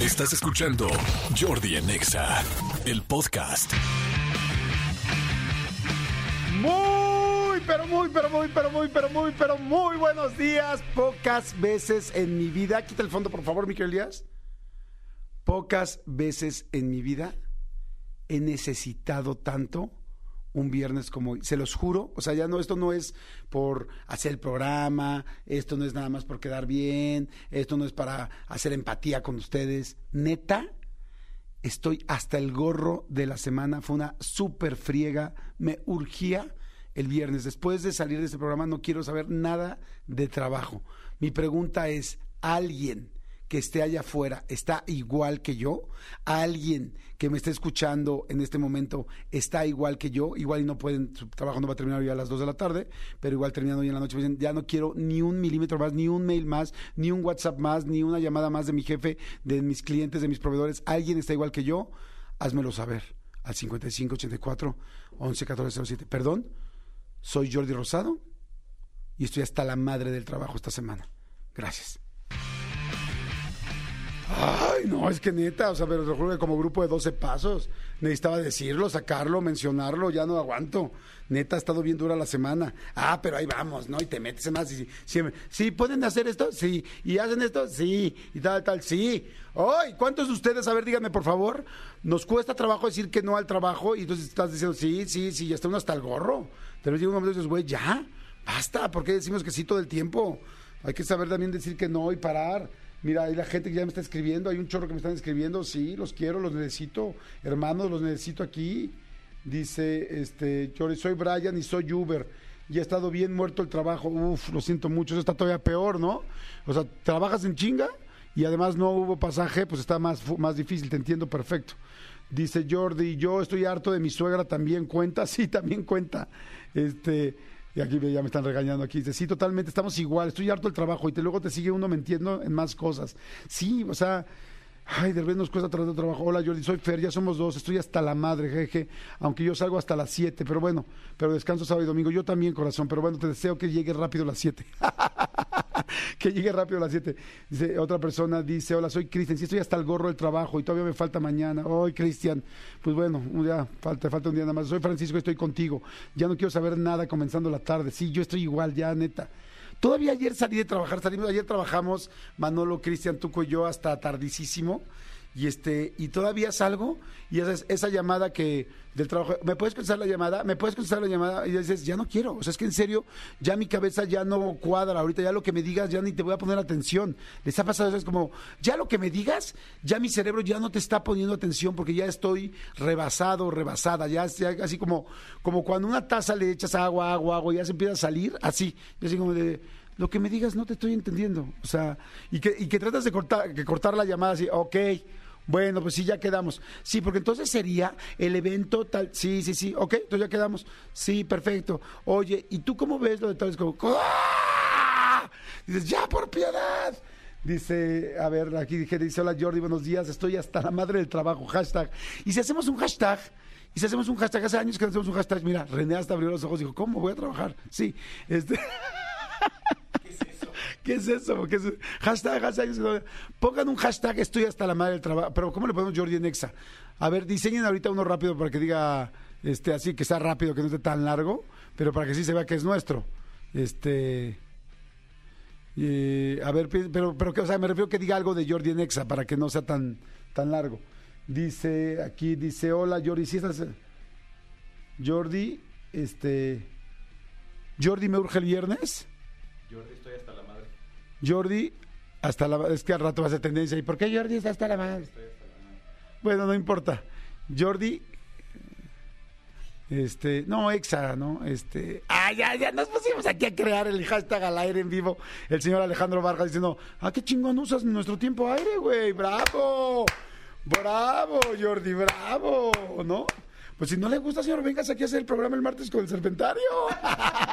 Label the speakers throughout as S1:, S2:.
S1: Estás escuchando Jordi en Exa, el podcast.
S2: Muy, pero muy, pero muy, pero muy, pero muy, pero muy buenos días. Pocas veces en mi vida, quita el fondo por favor, Miquel Díaz. Pocas veces en mi vida he necesitado tanto un viernes como hoy. Se los juro, o sea, ya no, esto no es por hacer el programa, esto no es nada más por quedar bien, esto no es para hacer empatía con ustedes. Neta, estoy hasta el gorro de la semana, fue una súper friega, me urgía el viernes. Después de salir de este programa no quiero saber nada de trabajo. Mi pregunta es, ¿alguien que esté allá afuera está igual que yo? ¿Alguien que me esté escuchando en este momento está igual que yo? Igual y no pueden, su trabajo no va a terminar hoy a las 2 de la tarde, pero igual terminando hoy en la noche, me dicen, ya no quiero ni un milímetro más, ni un mail más, ni un WhatsApp más, ni una llamada más de mi jefe, de mis clientes, de mis proveedores. ¿Alguien está igual que yo? Házmelo saber al 5584 111407. Perdón, soy Jordi Rosado y estoy hasta la madre del trabajo esta semana. Gracias. Ay, no, es que neta, o sea, pero te que como grupo de 12 pasos necesitaba decirlo, sacarlo, mencionarlo, ya no aguanto. Neta, ha estado bien dura la semana. Ah, pero ahí vamos, ¿no? Y te metes en más y sí, sí, ¿pueden hacer esto? Sí. ¿Y hacen esto? Sí. Y tal, tal, sí. Ay, ¿cuántos de ustedes, a ver, díganme por favor, nos cuesta trabajo decir que no al trabajo y entonces estás diciendo sí, sí, sí, ya está uno hasta el gorro. Pero llega un momento y dices, güey, ya, basta, ¿por qué decimos que sí todo el tiempo? Hay que saber también decir que no y parar. Mira, hay la gente que ya me está escribiendo, hay un chorro que me están escribiendo, sí, los quiero, los necesito, hermanos, los necesito aquí. Dice, este, yo soy Brian y soy Uber. Y ha estado bien muerto el trabajo. Uf, lo siento mucho, eso está todavía peor, ¿no? O sea, trabajas en chinga y además no hubo pasaje, pues está más, más difícil, te entiendo perfecto. Dice Jordi, yo estoy harto de mi suegra, también cuenta, sí, también cuenta. Este, y aquí ya me están regañando aquí. Dice, sí, totalmente, estamos igual, estoy harto del trabajo y te, luego te sigue uno mintiendo en más cosas. Sí, o sea, ay, de repente nos cuesta tratar de trabajo. Hola Jordi, soy Fer, ya somos dos, estoy hasta la madre, jeje, aunque yo salgo hasta las 7, pero bueno, pero descanso sábado y domingo. Yo también, corazón, pero bueno, te deseo que llegue rápido a las 7. que llegue rápido a las 7. Dice, otra persona dice, hola, soy Cristian, sí estoy hasta el gorro del trabajo y todavía me falta mañana. Hoy, Cristian, pues bueno, ya falta, falta un día nada más. Soy Francisco, estoy contigo. Ya no quiero saber nada comenzando la tarde. Sí, yo estoy igual, ya neta. Todavía ayer salí de trabajar, salimos, ayer trabajamos Manolo, Cristian, Tuco y yo hasta tardísimo y este y todavía salgo y esa, esa llamada que del trabajo me puedes contestar la llamada me puedes contestar la llamada y dices ya no quiero o sea es que en serio ya mi cabeza ya no cuadra ahorita ya lo que me digas ya ni te voy a poner atención. Les ha pasado es como ya lo que me digas ya mi cerebro ya no te está poniendo atención porque ya estoy rebasado rebasada ya, ya así como como cuando una taza le echas agua agua agua y ya se empieza a salir así. Así como de lo que me digas no te estoy entendiendo. O sea, y que, y que tratas de cortar, que cortar la llamada así, ok, bueno, pues sí, ya quedamos. Sí, porque entonces sería el evento tal, sí, sí, sí, ok, entonces ya quedamos. Sí, perfecto. Oye, ¿y tú cómo ves lo de tal? Es como, ¡ah! Dices, ya, por piedad. Dice, a ver, aquí dije, dice, hola Jordi, buenos días, estoy hasta la madre del trabajo, hashtag. Y si hacemos un hashtag, y si hacemos un hashtag, hace años que hacemos un hashtag, mira, René hasta abrió los ojos y dijo, ¿cómo voy a trabajar? Sí, este... ¿Qué es eso? ¿Qué? Hashtag, hashtag. Pongan un hashtag, estoy hasta la madre del trabajo. Pero ¿cómo le ponemos Jordi en Exa? A ver, diseñen ahorita uno rápido para que diga, este, así, que sea rápido, que no esté tan largo, pero para que sí se vea que es nuestro. Este... a ver, pero, pero o sea, me refiero que diga algo de Jordi en Exa para que no sea tan, tan largo. Dice, aquí dice, hola Jordi, si estás... Jordi, este... Jordi me urge el viernes.
S3: Jordi, estoy hasta.
S2: Jordi, hasta la es que al rato va a tendencia. ¿Y por qué Jordi está hasta la madre. Bueno, no importa. Jordi, este, no, exa, ¿no? Este, ah, ya, ya nos pusimos aquí a crear el hashtag al aire en vivo. El señor Alejandro Vargas diciendo, ah, qué chingón usas nuestro tiempo aire, güey, bravo, bravo, Jordi, bravo, ¿no? Pues si no le gusta, señor, vengas aquí a hacer el programa el martes con el Serpentario.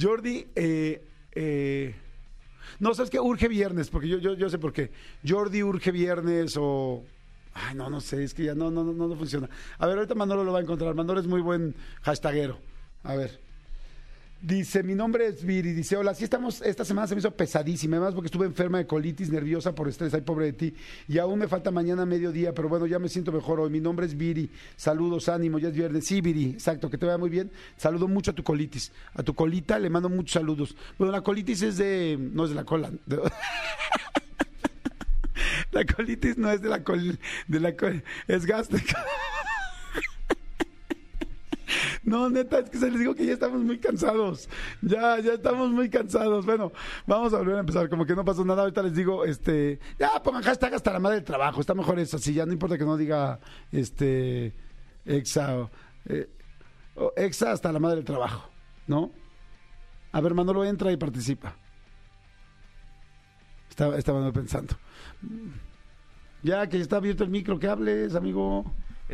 S2: Jordi, eh, eh, no, ¿sabes qué? Urge viernes, porque yo, yo, yo sé por qué. Jordi urge viernes o... Ay, no, no sé, es que ya no, no, no, no funciona. A ver, ahorita Manolo lo va a encontrar. Manolo es muy buen hashtagero. A ver. Dice, mi nombre es Viri. Dice, hola, sí estamos, esta semana se me hizo pesadísima, además porque estuve enferma de colitis, nerviosa por estrés, ay, pobre de ti. Y aún me falta mañana mediodía, pero bueno, ya me siento mejor hoy. Mi nombre es Viri. Saludos, ánimo, ya es viernes. Sí, Viri, exacto, que te vaya muy bien. Saludo mucho a tu colitis. A tu colita le mando muchos saludos. Bueno, la colitis es de, no es de la cola. La colitis no es de la col, de la col, es gástrica. No, neta, es que se les digo que ya estamos muy cansados. Ya, ya estamos muy cansados. Bueno, vamos a volver a empezar. Como que no pasó nada. Ahorita les digo, este, ya pongan hashtag hasta la madre del trabajo. Está mejor eso. Así ya no importa que no diga, este, exa, eh, exa hasta la madre del trabajo. ¿No? A ver, Manolo entra y participa. Estaba, estaba pensando. Ya que está abierto el micro, que hables, amigo.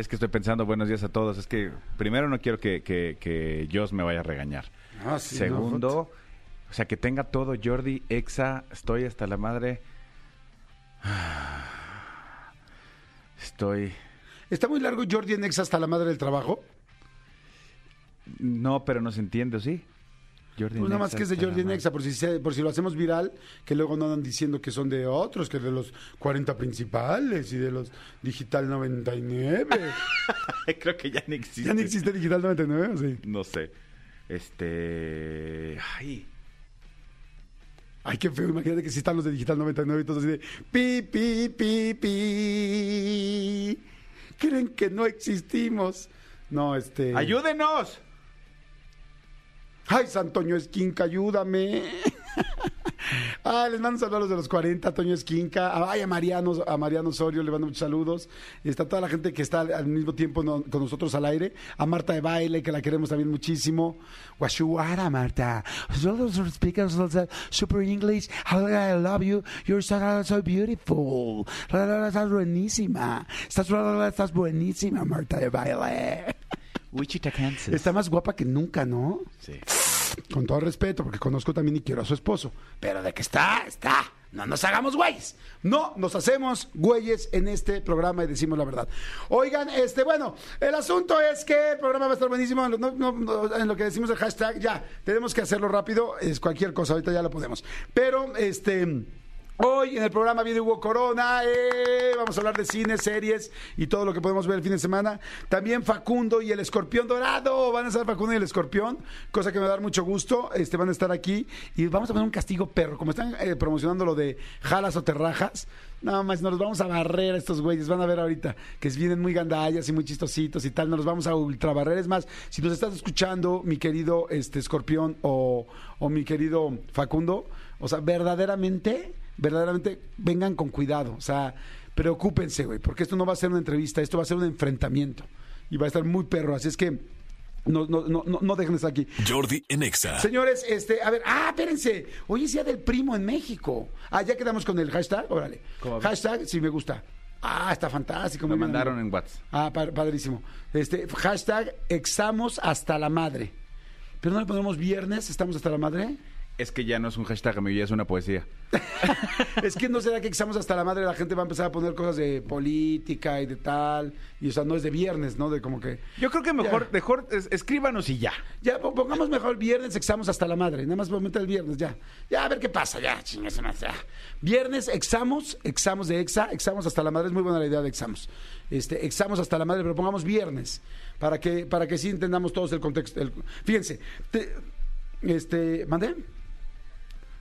S4: Es que estoy pensando, buenos días a todos. Es que primero no quiero que, que, que me vaya a regañar.
S2: Ah, sí,
S4: Segundo, o sea, que tenga todo Jordi, Exa, estoy hasta la madre. Estoy...
S2: ¿Está muy largo Jordi en Exa hasta la madre del trabajo?
S4: No, pero no se entiende, ¿o ¿sí? Jordi
S2: Pues nada más que es de Jordi. Nexa, por si, se- por si lo hacemos viral, que luego no andan diciendo que son de otros, que de los 40 principales y de los Digital 99.
S4: Creo que ya no existe.
S2: ¿Ya no existe Digital 99 o sí?
S4: No sé. Este... Ay...
S2: Ay, qué feo, imagínate que si están los de Digital 99 y todos así de pi, pi, pi, pi. Creen que no existimos. No, este...
S4: ¡Ayúdenos!
S2: Ay, Santoño Esquinca, ayúdame. Ah, les mando saludos a los de los 40, Toño Esquinca. Ay, a Mariano, a Mariano Osorio le mando muchos saludos. Está toda la gente que está al, mismo tiempo no- con nosotros al aire. A Marta de Baile, que la queremos también muchísimo. Guashuara, Marta. Speakers super English. I love you. You're so, so beautiful. Estás buenísima. Estás, estás buenísima, Marta de Baile.
S4: Wichita, Kansas.
S2: Está más guapa que nunca, ¿no?
S4: Sí.
S2: Con todo respeto, porque conozco también y quiero a su esposo. Pero de que está, está. No nos hagamos güeyes. No nos hacemos güeyes en este programa y decimos la verdad. Oigan, este, bueno, el asunto es que el programa va a estar buenísimo. No, no, no, en lo que decimos el hashtag, ya, tenemos que hacerlo rápido. Es cualquier cosa, ahorita ya lo podemos. Pero, este. Hoy en el programa viene Hugo Corona, eh, vamos a hablar de cine, series y todo lo que podemos ver el fin de semana. También Facundo y el Escorpión Dorado, van a estar Facundo y el Escorpión, cosa que me va a dar mucho gusto, este, van a estar aquí y vamos a poner un castigo perro, como están eh, promocionando lo de jalas o terrajas. Nada más nos los vamos a barrer a estos güeyes. Van a ver ahorita que vienen muy gandallas y muy chistositos y tal. Nos los vamos a ultra barrer. Es más, si nos estás escuchando, mi querido este escorpión o, o mi querido Facundo, o sea, verdaderamente, verdaderamente vengan con cuidado. O sea, preocúpense, güey, porque esto no va a ser una entrevista, esto va a ser un enfrentamiento. Y va a estar muy perro. Así es que no, no, no, no, no dejen de estar aquí.
S1: Jordi en Exa.
S2: Señores, este, a ver, ah, espérense. Hoy es día del primo en México. Ah, ya quedamos con el hashtag, órale.
S4: ¿Cómo?
S2: Hashtag, sí me gusta. Ah, está fantástico.
S4: Me mandaron en WhatsApp.
S2: Ah, pa- padrísimo. Este, hashtag, examos hasta la madre. Pero no le ponemos viernes, estamos hasta la madre.
S4: Es que ya no es un hashtag, amigo, ya es una poesía.
S2: es que no será que examos hasta la madre, la gente va a empezar a poner cosas de política y de tal. Y o sea, no es de viernes, ¿no? De como que.
S4: Yo creo que mejor,
S2: Ya.
S4: mejor es- escríbanos y ya.
S2: Ya, po- pongamos mejor viernes, examos hasta la madre. Nada más vamos a meter el viernes, ya. Ya, a ver qué pasa, ya, chingas más, ya. Viernes, examos, examos de exa, examos hasta la madre. Es muy buena la idea de examos. Este, examos hasta la madre, pero pongamos viernes. Para que, para que sí entendamos todos el contexto. el- fíjense, te- este, ¿mandé?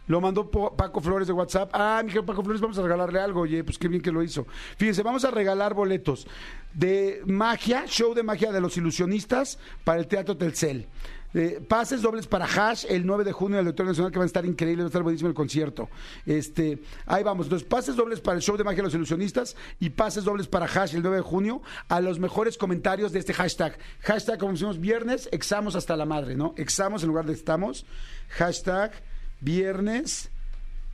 S2: Lo mandó Paco Flores de WhatsApp. Ah, mi Paco Flores, vamos a regalarle algo. Oye, pues qué bien que lo hizo. Fíjense, vamos a regalar boletos de magia, show de magia de los ilusionistas para el Teatro Telcel. Eh, pases dobles para Hash el 9 de junio en el Auditorio Nacional, que va a estar increíble, va a estar buenísimo el concierto. Este, ahí vamos. Entonces, pases dobles para el show de magia de los ilusionistas y pases dobles para Hash el 9 de junio a los mejores comentarios de este hashtag. Hashtag, como decimos, viernes, examos hasta la madre, ¿no? Examos en lugar de estamos. Hashtag viernes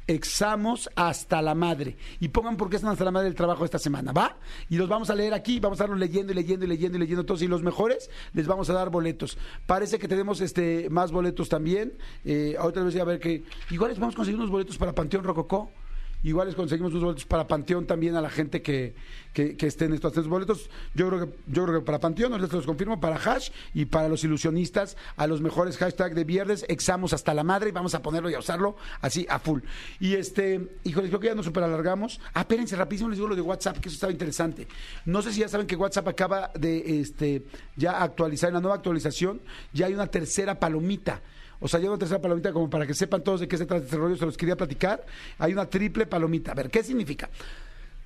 S2: examos hasta la madre. Y pongan por qué están hasta la madre del trabajo esta semana, ¿va? Y los vamos a leer aquí, vamos a estarlos leyendo y leyendo y leyendo y leyendo todos. Y los mejores les vamos a dar boletos. Parece que tenemos este más boletos también. Eh, ahorita les voy a ver que igual les vamos a conseguir unos boletos para Panteón Rococó. Igual les conseguimos unos boletos para Panteón también a la gente que, que, esté en estos tres boletos. Yo creo que, yo creo que para Panteón, no les los confirmo, para Hash y para los ilusionistas, a los mejores hashtag de viernes, examos hasta la madre y vamos a ponerlo y a usarlo así a full. Y este, híjoles, creo que ya nos super alargamos. Ah, espérense, rapidísimo les digo lo de WhatsApp, que eso estaba interesante. No sé si ya saben que WhatsApp acaba de este ya actualizar, en la nueva actualización, ya hay una tercera palomita. O sea, ya una tercera palomita como para que sepan todos de qué se trata este rollo, se los quería platicar. Hay una triple palomita. A ver, ¿qué significa?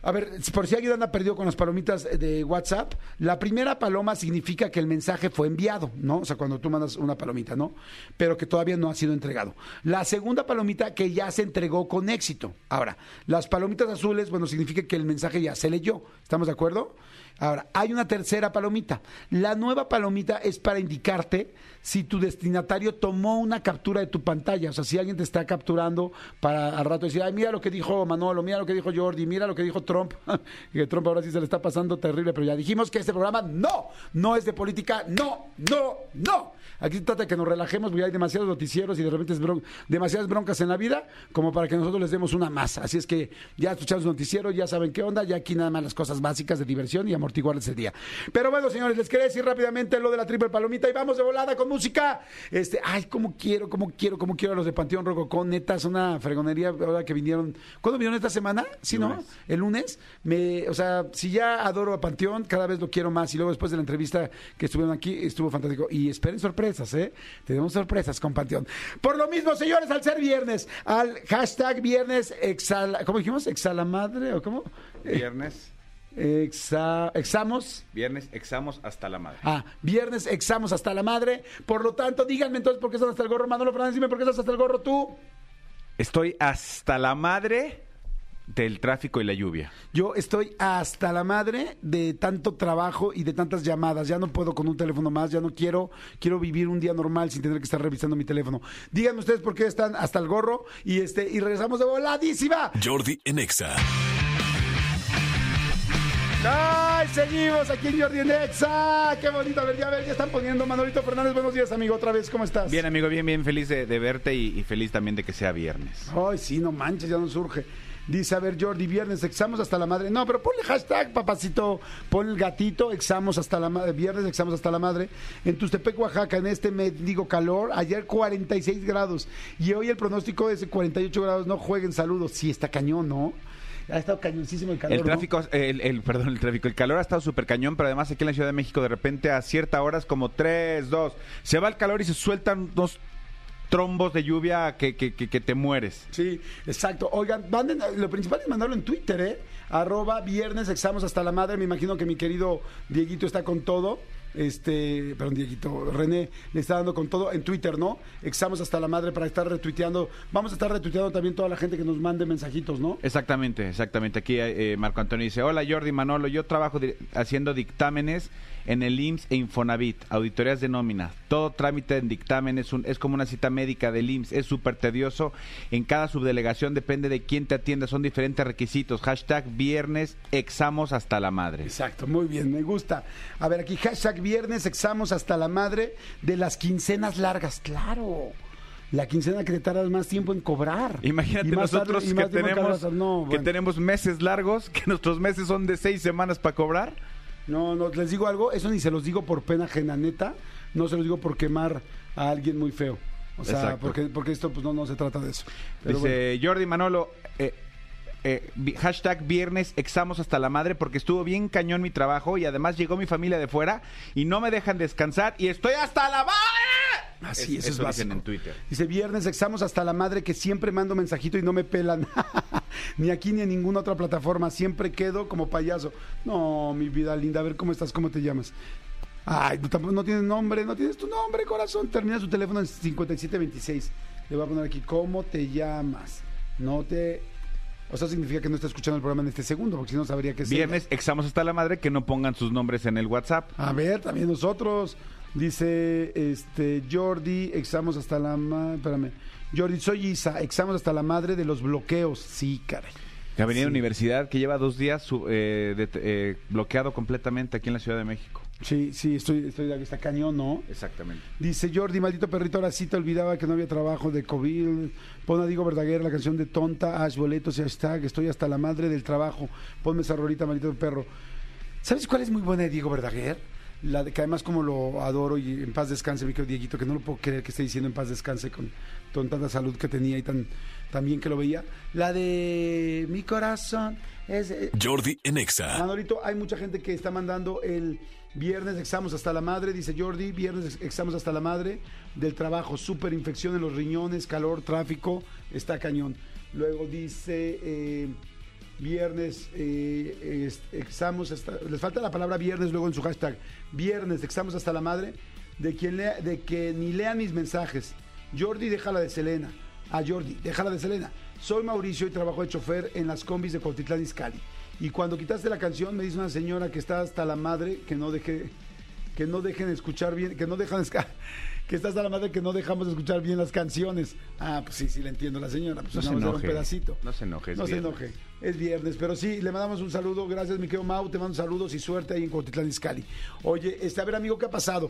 S2: A ver, por si alguien anda perdido con las palomitas de WhatsApp, la primera paloma significa que el mensaje fue enviado, ¿no? O sea, cuando tú mandas una palomita, ¿no? Pero que todavía no ha sido entregado. La segunda palomita que ya se entregó con éxito. Ahora, las palomitas azules, bueno, significa que el mensaje ya se leyó. ¿Estamos de acuerdo? Ahora, hay una tercera palomita. La nueva palomita es para indicarte si tu destinatario tomó una captura de tu pantalla. O sea, si alguien te está capturando para al rato decir, ay, mira lo que dijo Manolo, mira lo que dijo Jordi, mira lo que dijo Trump. que Trump ahora sí se le está pasando terrible, pero ya dijimos que este programa no, no es de política, no, no, no. Aquí se trata de que nos relajemos porque hay demasiados noticieros y de repente es bron- demasiadas broncas en la vida como para que nosotros les demos una masa. Así es que ya escuchamos noticiero, ya saben qué onda, ya aquí nada más las cosas básicas de diversión y amortiguarles el día. Pero bueno, señores, les quería decir rápidamente lo de la triple palomita y vamos de volada con música. Este, ay, cómo quiero, cómo quiero, cómo quiero a los de Panteón Rococón, neta, es una fregonería ahora que vinieron. ¿Cuándo vinieron esta semana? Sí, ¿no?
S4: Lunes.
S2: El lunes. Me, o sea, si ya adoro a Panteón, cada vez lo quiero más y luego después de la entrevista que estuvieron aquí estuvo fantástico y esperen sorpresas, ¿eh? Tenemos sorpresas con Panteón. Por lo mismo, señores, al ser viernes, al hashtag viernes exhala, ¿cómo dijimos? Exhala madre o cómo? Eh,
S4: Viernes,
S2: Exa, examos.
S4: viernes, examos hasta la madre.
S2: Ah, viernes examos hasta la madre. Por lo tanto, díganme entonces por qué estás hasta el gorro. Manolo Fernández, dime por qué estás hasta el gorro tú.
S4: Estoy hasta la madre del tráfico y la lluvia.
S2: Yo estoy hasta la madre de tanto trabajo y de tantas llamadas. Ya no puedo con un teléfono más, ya no quiero, quiero vivir un día normal sin tener que estar revisando mi teléfono. Díganme ustedes por qué están hasta el gorro y este y regresamos de voladísima.
S1: Jordi en Exa.
S2: ¡Ay! Seguimos aquí en Jordi en Exa. ¡Qué bonito! A ver, ya, a ver, ya están poniendo Manolito Fernández. Buenos días, amigo. Otra vez, ¿cómo estás?
S4: Bien, amigo, bien, bien, feliz de, de verte y, y feliz también de que sea viernes.
S2: Ay, sí, no manches, ya no surge. Dice, a ver, Jordi, viernes, examos hasta la madre. No, pero ponle hashtag, papacito. Pon el gatito, examos hasta la madre. Viernes, examos hasta la madre. En Tustepec, Oaxaca, en este digo calor. Ayer 46 grados. Y hoy el pronóstico es de 48 grados. No jueguen, saludos. Sí, está cañón, ¿no? Ha estado cañoncísimo el calor.
S4: El
S2: ¿no?
S4: tráfico, el, el- perdón, el tráfico, el calor ha estado súper cañón, pero además aquí en la Ciudad de México de repente a cierta horas como 3, 2, se va el calor y se sueltan dos trombos de lluvia que, que, que, que te mueres.
S2: Sí, exacto. Oigan, manden, lo principal es mandarlo en Twitter, ¿eh? Arroba viernes, examos hasta la madre. Me imagino que mi querido Dieguito está con todo. Este, perdón, Dieguito, René le está dando con todo en Twitter, ¿no? Examos hasta la madre para estar retuiteando. Vamos a estar retuiteando también toda la gente que nos mande mensajitos, ¿no?
S4: Exactamente, exactamente. Aquí eh, Marco Antonio dice, hola Jordi Manolo, yo trabajo haciendo dictámenes en el IMSS e Infonavit, auditorías de nómina. Todo trámite en dictamen es, un- es como una cita médica del IMSS, es súper tedioso. En cada subdelegación depende de quién te atienda, son diferentes requisitos. Hashtag viernes, examos hasta la madre.
S2: Exacto, muy bien, me gusta. A ver, aquí hashtag viernes, examos hasta la madre de las quincenas largas. Claro, la quincena que te tardas más tiempo en cobrar.
S4: Imagínate nosotros
S2: tarde-
S4: que tenemos,
S2: no,
S4: que tenemos meses largos, que nuestros meses son de seis semanas para cobrar.
S2: No, no, les digo algo, eso ni se los digo por pena ajena, neta, no se los digo por quemar a alguien muy feo. O sea,
S4: Exacto.
S2: porque, porque esto pues no, no se trata de eso. Pero bueno.
S4: Dice Jordi Manolo, eh, eh, hashtag viernes examos hasta la madre porque estuvo bien cañón mi trabajo y además llegó mi familia de fuera y no me dejan descansar y estoy hasta la madre.
S2: Así,
S4: Es-
S2: eso es
S4: eso
S2: básico.
S4: en Twitter.
S2: Dice, viernes examos hasta la madre que siempre mando mensajito y no me pelan. ni aquí ni en ninguna otra plataforma. Siempre quedo como payaso. No, mi vida linda. A ver, ¿cómo estás? ¿Cómo te llamas? Ay, no, tampoco- no tienes nombre. No tienes tu nombre, corazón. Termina su teléfono en 5726. Le voy a poner aquí, ¿cómo te llamas? No te... O sea, significa que no está escuchando el programa en este segundo, porque si no sabría que es...
S4: Viernes examos hasta la madre que no pongan sus nombres en el WhatsApp.
S2: A ver, también nosotros. Dice este Jordi, examos hasta la madre. Espérame. Jordi, soy Isa, examos hasta la madre de los bloqueos. Sí, caray.
S4: Avenida
S2: Sí.
S4: Universidad que lleva dos días eh, de- eh, bloqueado completamente aquí en la Ciudad de México.
S2: Sí, sí, estoy, estoy está cañón, ¿no?
S4: Exactamente.
S2: Dice Jordi, maldito perrito, ahora sí te olvidaba que no había trabajo de COVID. Pon a Diego Verdaguer la canción de Tonta, Ash Boletos y hashtag, estoy hasta la madre del trabajo. Ponme esa rolita, maldito perro. ¿Sabes cuál es muy buena de Diego Verdaguer? La de que además como lo adoro y en paz descanse, mi querido Dieguito, que no lo puedo creer que esté diciendo en paz descanse con, con tanta salud que tenía y tan, tan bien que lo veía. La de Mi corazón es... eh,
S1: Jordi en Exa.
S2: Manolito, hay mucha gente que está mandando el viernes examos hasta la madre, dice Jordi, viernes examos hasta la madre del trabajo, super infección en los riñones, calor, tráfico, está cañón. Luego dice eh, viernes eh, examos hasta, les falta la palabra viernes luego en su hashtag, viernes examos hasta la madre de quien lea, de que ni lean mis mensajes. Jordi, déjala de Selena. A Jordi, déjala de Selena. Soy Mauricio y trabajo de chofer en las combis de Cuautitlán Izcalli. Y cuando quitaste la canción, me dice una señora que está hasta la madre que no deje, que no dejen escuchar bien, que no dejan que está hasta la madre que no dejamos de escuchar bien las canciones. Ah, pues sí, sí le entiendo la señora. Pues
S4: No se enoje.
S2: un pedacito.
S4: No se enoje,
S2: No se enoje. Es viernes, pero sí, le mandamos un saludo. Gracias, mi querido Mau. Te mando saludos y suerte ahí en Cuautitlán Izcalli. Oye, este, a ver, amigo, ¿qué ha pasado?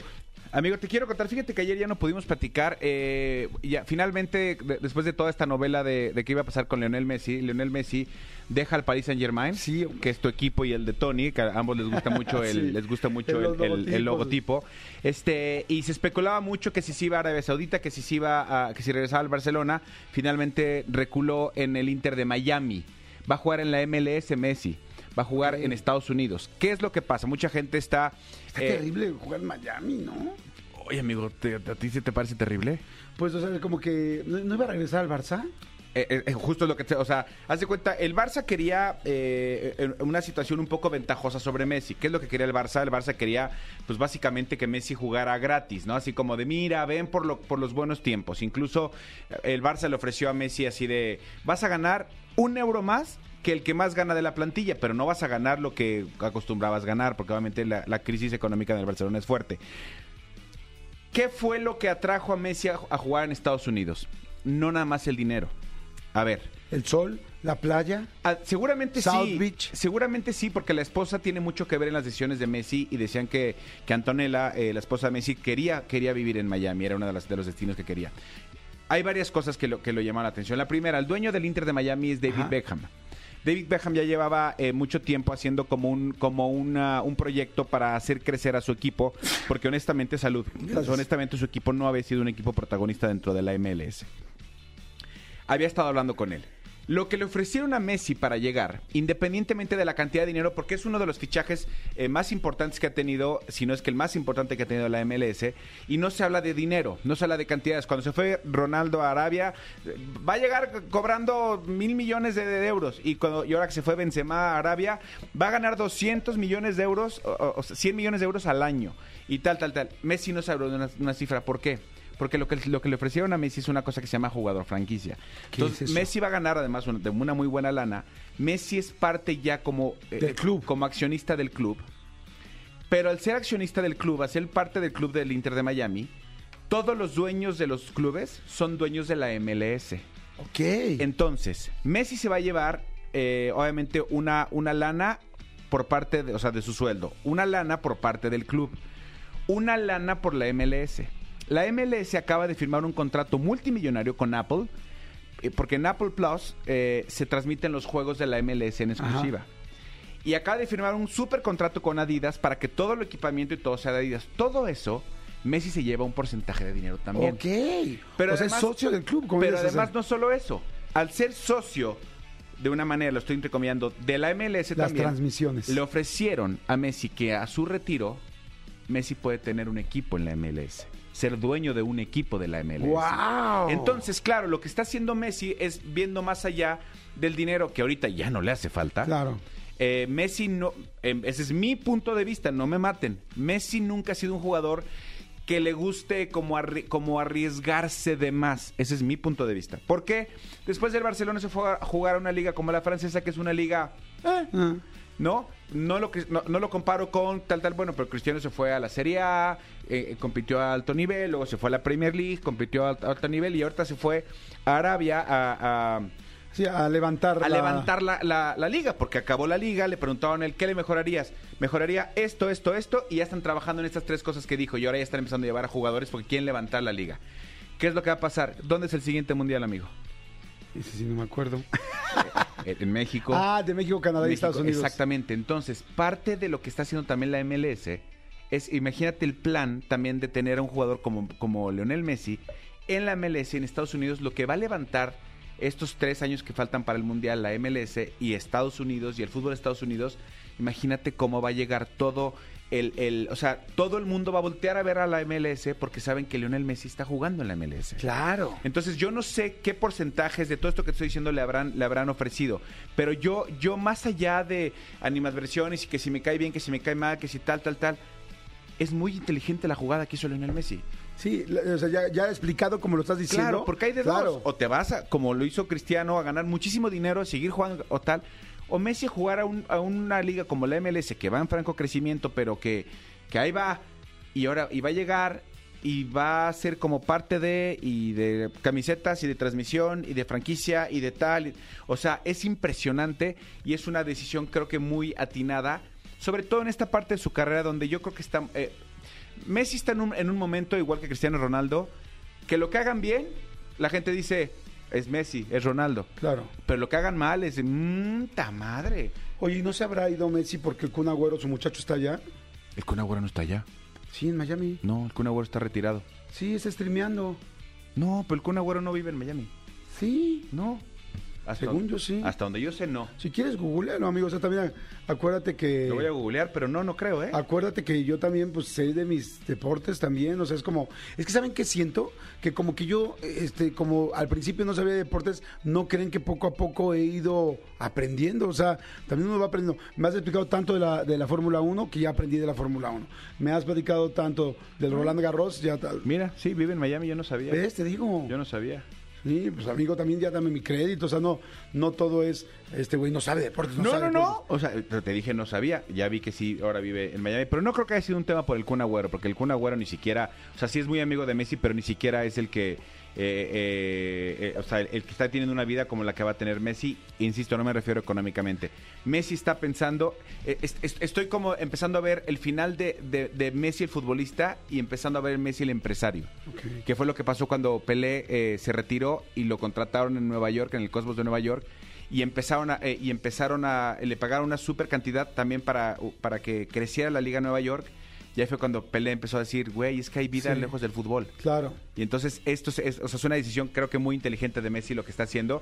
S4: Amigo, te quiero contar, fíjate que ayer ya no pudimos platicar, eh, ya finalmente, de- después de toda esta novela de, de qué iba a pasar con Lionel Messi, Lionel Messi deja al Paris Saint Germain,
S2: Sí, hombre.
S4: que es tu equipo y el de Tony, que a ambos les gusta mucho el,
S2: Sí.
S4: les gusta mucho
S2: El-
S4: el,
S2: los
S4: el- el
S2: logotipos.
S4: logotipo, este, y se especulaba mucho que si se iba a Arabia Saudita, que si se iba a, que si regresaba al Barcelona, finalmente reculó en el Inter de Miami, va a jugar en la MLS Messi. Va a jugar en Estados Unidos. ¿Qué es lo que pasa? Mucha gente está...
S2: Está
S4: eh,
S2: terrible jugar en Miami, ¿no?
S4: Oye, amigo, ¿te- ¿a ti se te parece terrible?
S2: Pues, o sea, como que no, no iba a regresar al Barça.
S4: Eh, eh, eh, justo lo que te, o sea, haz de cuenta, el Barça quería eh, una situación un poco ventajosa sobre Messi. ¿Qué es lo que quería el Barça? El Barça quería, pues básicamente que Messi jugara gratis, ¿no? Así como de, mira, ven por, lo, por los buenos tiempos. Incluso el Barça le ofreció a Messi así de, vas a ganar un euro más que el que más gana de la plantilla, pero no vas a ganar lo que acostumbrabas ganar, porque obviamente la, la crisis económica del Barcelona es fuerte. ¿Qué fue lo que atrajo a Messi a, a jugar en Estados Unidos? No nada más el dinero. A ver,
S2: El sol, la playa.
S4: Ah, seguramente
S2: South
S4: sí.
S2: Beach.
S4: Seguramente sí, porque la esposa tiene mucho que ver en las decisiones de Messi y decían que, que Antonella, eh, la esposa de Messi, quería, quería vivir en Miami, era uno de, las- de los destinos que quería. Hay varias cosas que lo, que lo llamaron la atención. La primera, el dueño del Inter de Miami es David
S2: Ajá.
S4: Beckham. David Beckham ya llevaba eh, mucho tiempo haciendo como un como una- un proyecto para hacer crecer a su equipo, porque honestamente salud,
S2: Gracias.
S4: honestamente su equipo no había sido un equipo protagonista dentro de la MLS había estado hablando con él. Lo que le ofrecieron a Messi para llegar, independientemente de la cantidad de dinero, porque es uno de los fichajes eh, más importantes que ha tenido, si no es que el más importante que ha tenido la MLS, y no se habla de dinero, no se habla de cantidades. Cuando se fue Ronaldo a Arabia, eh, va a llegar cobrando mil millones de, euros, y, cuando, y ahora que se fue Benzema a Arabia, va a ganar 200 millones de euros, o, o sea, 100 millones de euros al año, y tal, tal, tal. Messi no se de una, una cifra, ¿por qué? Porque lo que, lo que le ofrecieron a Messi es una cosa que se llama jugador franquicia.
S2: ¿Qué
S4: Entonces,
S2: es?
S4: Messi va a ganar además una- de una muy buena lana. Messi es parte ya como, eh,
S2: Del club.
S4: como accionista del club. Pero al ser accionista del club, al ser parte del club del Inter de Miami, todos los dueños de los clubes son dueños de la MLS.
S2: Ok.
S4: Entonces, Messi se va a llevar, eh, obviamente, una, una lana por parte de, o sea, de su sueldo, una lana por parte del club, una lana por la MLS. La MLS acaba de firmar un contrato multimillonario con Apple, eh, porque en Apple Plus eh, se transmiten los juegos de la MLS en exclusiva. Y acaba de firmar un super contrato con Adidas para que todo el equipamiento y todo sea de Adidas. Todo eso, Messi se lleva un porcentaje de dinero también.
S2: Ok.
S4: Pero
S2: o sea, es
S4: además-
S2: socio del club.
S4: Pero además no solo eso. Al ser socio, de una manera, lo estoy entrecomillando, de la MLS
S2: Las
S4: también.
S2: transmisiones.
S4: Le ofrecieron a Messi que a su retiro, Messi puede tener un equipo en la MLS. Ser dueño de un equipo de la MLS.
S2: ¡Guau!
S4: Entonces, claro, lo que está haciendo Messi es viendo más allá del dinero que ahorita ya no le hace falta.
S2: Claro.
S4: Eh, Messi no, eh, ese es mi punto de vista, no me maten. Messi nunca ha sido un jugador que le guste como, arri- como arriesgarse de más. Ese es mi punto de vista. ¿Por qué? Después del Barcelona se fue a jugar a una liga como la francesa, que es una liga... eh,
S2: Ah.
S4: ¿No? No lo, no, no lo comparo con tal, tal, bueno, pero Cristiano se fue a la Serie A, eh, compitió a alto nivel, luego se fue a la Premier League, compitió a alto, alto nivel y ahorita se fue a Arabia a, a-
S2: Sí, a levantar
S4: a
S2: la-
S4: levantar la, la- la liga, porque acabó la liga, le preguntaban él, ¿qué le mejorarías? Mejoraría esto, esto, esto, y ya están trabajando en estas tres cosas que dijo, y ahora ya están empezando a llevar a jugadores porque quieren levantar la liga. ¿Qué es lo que va a pasar? ¿Dónde es el siguiente mundial, amigo?
S2: Ese sí, no me acuerdo.
S4: En en México.
S2: Ah, de México, Canadá y
S4: México,
S2: Estados Unidos.
S4: Exactamente. Entonces, parte de lo que está haciendo también la MLS es, imagínate el plan también de tener a un jugador como, como Leonel Messi en la MLS en Estados Unidos, lo que va a levantar estos tres años que faltan para el Mundial, la MLS y Estados Unidos y el fútbol de Estados Unidos, imagínate cómo va a llegar todo el, el, o sea, todo el mundo va a voltear a ver a la MLS porque saben que Leonel Messi está jugando en la MLS.
S2: Claro.
S4: Entonces yo no sé qué porcentajes de todo esto que te estoy diciendo le habrán, le habrán ofrecido. Pero yo, yo más allá de animadversiones y que si me cae bien, que si me cae mal, que si tal, tal, tal, es muy inteligente la jugada que hizo Lionel Messi.
S2: Sí, o sea, ya, ya explicado como lo estás diciendo.
S4: Claro, porque hay de
S2: Claro.
S4: dos. O te vas, a, como lo hizo Cristiano, a ganar muchísimo dinero, a seguir jugando o tal. O Messi jugar a, un- a una liga como la MLS, que va en franco crecimiento, pero que, que ahí va. Y ahora y va a llegar y va a ser como parte de, y de camisetas, y de transmisión, y de franquicia, y de tal. o sea, es impresionante y es una decisión creo que muy atinada. Sobre todo en esta parte de su carrera donde yo creo que está... eh, Messi está en un momento, igual que Cristiano Ronaldo, que lo que hagan bien, la gente dice, es Messi, es Ronaldo.
S2: Claro.
S4: Pero lo que hagan mal es, mmm, ta madre.
S2: Oye, ¿y no se habrá ido Messi porque el Kun Agüero, su muchacho, está allá?
S4: El Kun Agüero no está allá.
S2: Sí, en Miami.
S4: No, el Kun Agüero está retirado.
S2: Sí, está streameando.
S4: No, pero el Kun Agüero no vive en Miami.
S2: Sí.
S4: No. Hasta
S2: Según
S4: donde-
S2: yo sí.
S4: Hasta donde yo sé, no.
S2: Si quieres, googlealo, amigo. O sea, también acuérdate que...
S4: Lo voy a googlear, pero no, no creo, ¿eh?
S2: Acuérdate que yo también, pues, sé de mis deportes también, o sea, es como, es que ¿saben qué siento? Que como que yo, este, como al principio no sabía de deportes, no creen que poco a poco he ido aprendiendo, o sea, también uno va aprendiendo. Me has explicado tanto de la, de la Fórmula 1 que ya aprendí de la Fórmula 1. Me has platicado tanto del Roland Garros, ya tal.
S4: Mira, sí, vive en Miami, yo no sabía.
S2: ¿Ves? Te digo.
S4: Yo no sabía.
S2: Sí, pues amigo, también ya dame mi crédito, o sea, no, no todo es, este güey no sabe de deportes.
S4: No,
S2: sabe
S4: no, no. O sea, pero te dije no sabía. Ya vi que sí, ahora vive en Miami. Pero no creo que haya sido un tema por el Kun Agüero, porque el Kun Agüero ni siquiera, o sea, sí es muy amigo de Messi, pero ni siquiera es el que, eh, eh, eh, o sea, el, el que está teniendo una vida como la que va a tener Messi. Insisto, no me refiero económicamente. Messi está pensando, eh, es- es- estoy como empezando a ver el final de, de- de Messi el futbolista y empezando a ver Messi el empresario.
S2: Ok.
S4: Que fue lo que pasó cuando Pelé eh, se retiró y lo contrataron en Nueva York, en el Cosmos de Nueva York y empezaron a, eh, y empezaron a le pagaron una super cantidad también para, para que creciera la liga Nueva York y ahí fue cuando Pelé empezó a decir güey es que hay vida
S2: Sí.
S4: lejos del fútbol
S2: Claro.
S4: y entonces esto es, es- o sea, es una decisión creo que muy inteligente de Messi lo que está haciendo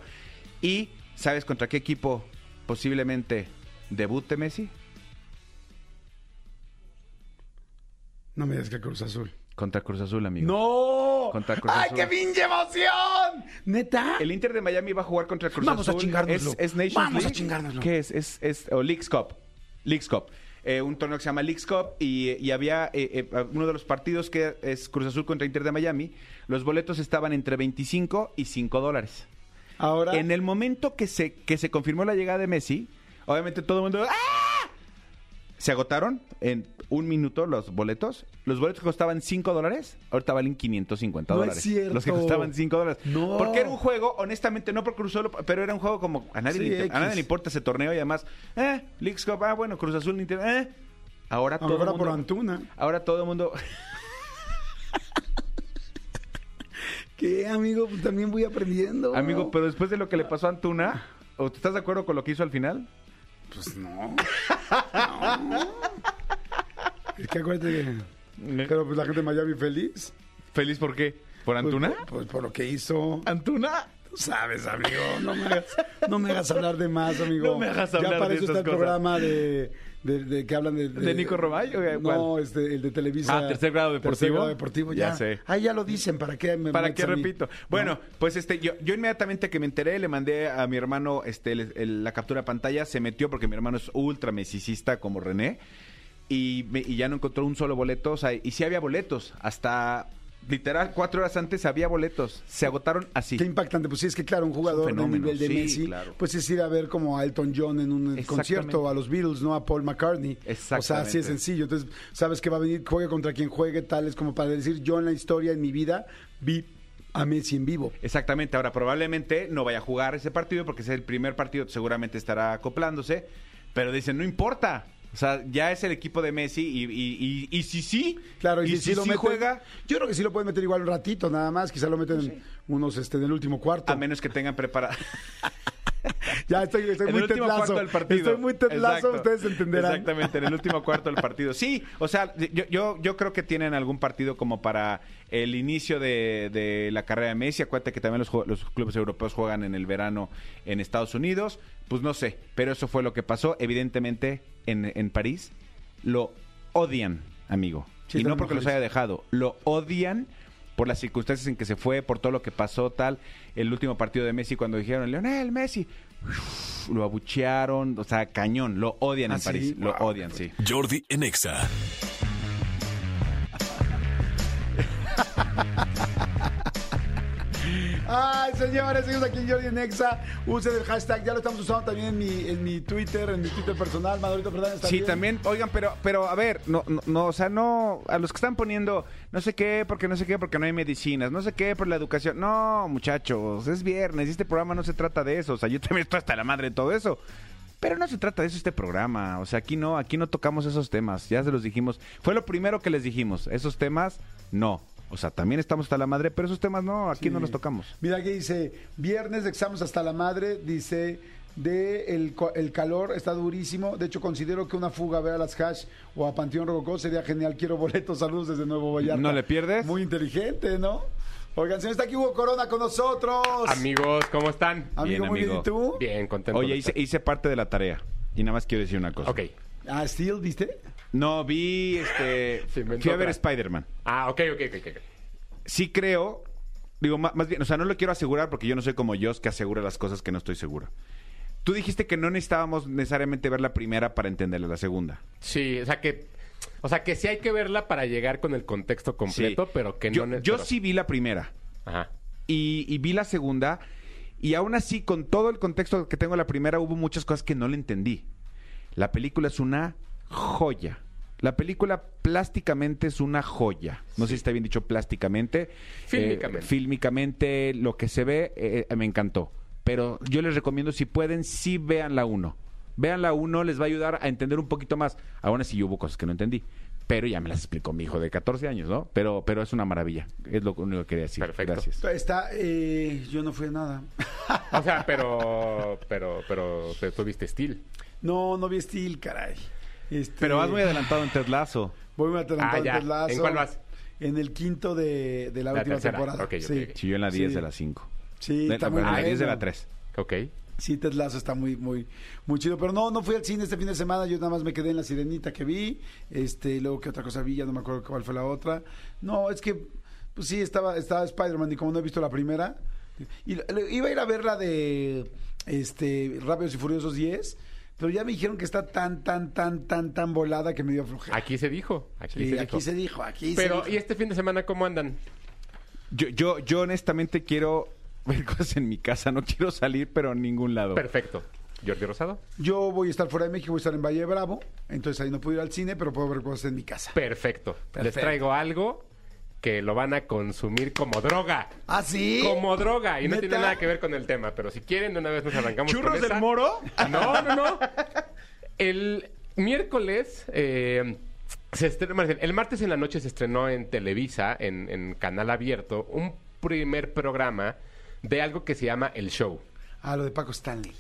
S4: y sabes contra qué equipo posiblemente debute Messi
S2: No me digas que Cruz Azul.
S4: contra Cruz Azul amigo
S2: ¡No!
S4: Contra Cruz
S2: ¡Ay,
S4: Azul.
S2: qué pinche emoción! ¿Neta?
S4: El Inter de Miami va a jugar contra Cruz
S2: Vamos a
S4: Azul.
S2: chingárnoslo.
S4: Es, es
S2: Vamos a
S4: League.
S2: chingárnoslo.
S4: ¿Qué es? Es, es o Leagues Cup. Leagues Cup. Eh, un torneo que se llama Leagues Cup y, y había eh, eh, uno de los partidos que es Cruz Azul contra Inter de Miami. Los boletos estaban entre 25 y 5 dólares.
S2: Ahora...
S4: En el momento que se, que se confirmó la llegada de Messi, obviamente todo el mundo... ¡ah! Se agotaron en un minuto los boletos. Los boletos que costaban 5 dólares, ahorita valen 550
S2: No es
S4: dólares.
S2: cierto.
S4: Los que costaban 5 dólares.
S2: No.
S4: Porque era un juego, honestamente, no por Cruz Azul, pero era un juego como a nadie,
S2: Sí,
S4: le, a nadie le importa ese torneo y además, eh, Leagues Cup, ah, bueno, Cruz Azul, eh. Ahora todo
S2: Ahora
S4: mundo,
S2: por Antuna.
S4: ahora todo el mundo,
S2: ¿Qué, amigo? Pues también voy aprendiendo.
S4: amigo, pero después de lo que le pasó a Antuna, ¿o ¿estás de acuerdo con lo que hizo al final?
S2: Pues no. No. Es que acuérdate que... Pero pues la gente de Miami feliz.
S4: ¿Feliz por qué? ¿Por
S2: Pues,
S4: Antuna?
S2: Pues, por lo que hizo.
S4: ¿Antuna?
S2: Tú sabes, amigo. No me hagas, no me hagas hablar de más, amigo.
S4: No me hagas hablar
S2: Ya para
S4: de
S2: eso está el programa de, de, de que hablan de...
S4: ¿De Nico Romay o de
S2: No, este, el de Televisa.
S4: Ah, Tercer Grado Deportivo.
S2: Tercer grado deportivo, ya.
S4: Ya sé.
S2: Ah, ya lo dicen, ¿para qué me
S4: ¿Para qué repito? Bueno, pues este, yo, yo inmediatamente que me enteré, le mandé a mi hermano este, el- el- la captura de pantalla, se metió porque mi hermano es ultra mesicista como René, y, me- y ya no encontró un solo boleto, o sea, y sí había boletos, hasta literal cuatro horas antes había boletos, se agotaron así.
S2: Qué impactante. Pues sí, es que claro, un jugador del
S4: fenómeno,
S2: nivel de
S4: sí,
S2: Messi,
S4: claro.
S2: pues es ir a ver como a Elton John en un
S4: Exactamente.
S2: concierto, a los Beatles, no a Paul McCartney. O sea,
S4: Exactamente.
S2: así es sencillo. Entonces, sabes que va a venir, juegue contra quien juegue, tal es como para decir, yo en la historia, en mi vida, vi a Messi en vivo.
S4: Exactamente, ahora probablemente no vaya a jugar ese partido porque es el primer partido, seguramente estará acoplándose, pero dicen, no importa. O sea, ya es el equipo de Messi y, y, y, y si sí,
S2: Claro, y,
S4: y
S2: si, sí lo
S4: sí
S2: meten-
S4: juega,
S2: Yo creo que sí lo pueden meter igual un ratito, nada más. Quizá lo meten unos este, en el último cuarto.
S4: a menos que tengan preparado.
S2: Ya estoy, estoy
S4: en
S2: muy
S4: el último
S2: tetlazo.
S4: cuarto del partido.
S2: Estoy muy
S4: Exacto.
S2: ustedes entenderán.
S4: Exactamente, en el último cuarto del partido. Sí, o sea, yo, yo, yo creo que tienen algún partido como para el inicio de, de la carrera de Messi. Acuérdate que también los, los clubes europeos juegan en el verano en Estados Unidos. Pues no sé, pero eso fue lo que pasó. Evidentemente, en, en París lo odian, amigo.
S2: Sí,
S4: y no porque los haya dejado, lo odian por las circunstancias en que se fue, por todo lo que pasó, tal. El último partido de Messi, cuando dijeron, Leonel, Messi, uf, lo abuchearon, o sea, cañón, lo odian
S2: ¿Ah,
S4: en
S2: sí?
S4: París, lo odian, sí.
S1: Jordi en
S2: Ay, señores, seguimos aquí en Jordi Nexa. Usen el hashtag, ya lo estamos usando también en mi, en mi Twitter, en mi Twitter personal. Manolito Fernández
S4: Sí,
S2: también.
S4: también, oigan, pero, pero a ver, no, no, no, o sea, no, a los que están poniendo, no sé qué, porque no sé qué, porque no hay medicinas, no sé qué, por la educación. No, muchachos, es viernes y este programa no se trata de eso. O sea, yo también estoy hasta la madre de todo eso. Pero no se trata de eso este programa. O sea, aquí no, aquí no tocamos esos temas. Ya se los dijimos. Fue lo primero que les dijimos. Esos temas, no. O sea, también estamos hasta la madre, pero esos temas no, aquí
S2: Sí.
S4: no los tocamos.
S2: Mira aquí dice, viernes de exámenes hasta la madre, dice, de el, el calor está durísimo. De hecho, considero que una fuga a ver a las Hash o a Panteón Rococó sería genial. Quiero boletos, saludos desde Nuevo Vallarta.
S4: ¿No le pierdes?
S2: Muy inteligente, ¿no? Oigan, señor, está aquí Hugo Corona con nosotros.
S5: Amigos, ¿cómo están?
S2: Amigo,
S4: Bien,
S2: muy bien. ¿y tú?
S5: Bien, contento.
S4: Oye, hice, hice parte de la tarea. Y nada más quiero decir una cosa.
S5: Ok.
S2: Ah, Steel, ¿viste?
S4: No, vi, este,
S5: Se inventó
S4: fui a ver
S5: otra.
S4: Spider-Man.
S5: Ah, ok, ok, ok. ok,
S4: sí creo, digo, ma- más bien, o sea, no lo quiero asegurar porque yo no soy como yo que asegura las cosas que no estoy seguro. Tú dijiste que no necesitábamos necesariamente ver la primera para entenderle la segunda.
S5: Sí, o sea que... O sea que sí hay que verla para llegar con el contexto completo,
S4: Sí.
S5: pero que
S4: yo,
S5: no... ne-
S4: yo
S5: pero-
S4: sí vi la primera
S5: Ajá.
S4: y, y vi la segunda y aún así con todo el contexto que tengo de la primera hubo muchas cosas que no le entendí. La película es una joya. La película plásticamente es una joya. No sé si está bien dicho plásticamente.
S5: Fílmicamente.
S4: Eh, fílmicamente, lo que se ve, eh, me encantó. Pero yo les recomiendo, si pueden, sí vean la 1. Vean la 1, les va a ayudar a entender un poquito más. Aún así hubo cosas que no entendí. Pero ya me las explicó mi hijo de 14 años, ¿no? Pero, pero es una maravilla. Es lo único que quería decir.
S5: Perfecto.
S4: Gracias.
S2: Está, eh, yo no fui a nada.
S5: O sea, pero... Pero, pero, pero tú viste Steel.
S2: No, no vi Steel, caray. Este,
S4: Pero vas muy adelantado en Ted Lasso.
S2: Voy muy adelantado
S5: Ah,
S2: en Ted Lasso.
S5: ¿En cuál vas?
S2: En el quinto de, de la,
S5: La
S2: última
S5: tercera.
S2: temporada.
S5: Ok, ok,
S2: sí.
S4: Sí, yo en la 10
S2: Sí.
S4: de la 5.
S2: Sí,
S4: De-
S2: está muy
S4: perdón, la 10 de la 3.
S5: Ok.
S2: Sí, Ted Lasso está muy, muy, muy chido. Pero no, no fui al cine este fin de semana. Yo nada más me quedé en la sirenita que vi. Este, y luego qué otra cosa vi, ya no me acuerdo cuál fue la otra. No, es que, pues sí, estaba, estaba Spider-Man y como no he visto la primera. Y iba a ir a ver la de este Rápidos y Furiosos 10. Pero ya me dijeron que está tan, tan, tan, tan, tan volada que me dio flojera.
S5: Aquí se dijo. Aquí
S2: Sí,
S5: se dijo.
S2: aquí se dijo, aquí se
S5: Pero,
S2: dijo.
S5: ¿y este fin de semana cómo andan?
S4: Yo, yo, yo honestamente quiero ver cosas en mi casa. No quiero salir, pero a ningún lado.
S5: Perfecto. Jordi Rosado.
S2: Yo voy a estar fuera de México, voy a estar en Valle de Bravo. Entonces ahí no puedo ir al cine, pero puedo ver cosas en mi casa.
S5: Perfecto. Les
S2: Perfecto.
S5: traigo algo que lo van a consumir como droga.
S2: ¿Ah, sí?
S5: Como droga. Y no tiene nada que ver con el tema. Pero si quieren, de una vez nos arrancamos
S4: ¿Churros
S5: con
S4: del
S5: esa.
S4: moro?
S5: No, no, no. El miércoles... eh, se estrenó, el martes en la noche se estrenó en Televisa, en, en Canal Abierto, un primer programa de algo que se llama El Show.
S2: Ah, lo de Paco Stanley.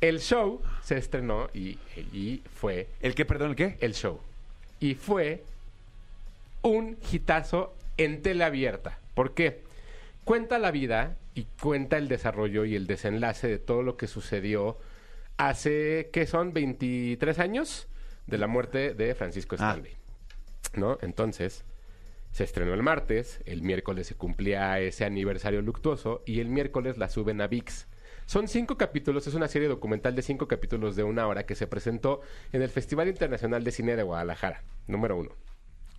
S5: El Show se estrenó y, y fue
S4: ¿El qué, perdón, el qué?
S5: el show. Y fue un hitazo en tele abierta. ¿Por qué? Cuenta la vida y cuenta el desarrollo y el desenlace de todo lo que sucedió hace, ¿qué son? 23 años de la muerte de Francisco
S4: Ah.
S5: Stanley. ¿No? Entonces, se estrenó el martes, el miércoles se cumplía ese aniversario luctuoso y el miércoles la suben a VIX. Son cinco capítulos, es una serie documental de cinco capítulos de una hora que se presentó en el Festival Internacional de Cine de Guadalajara, número uno.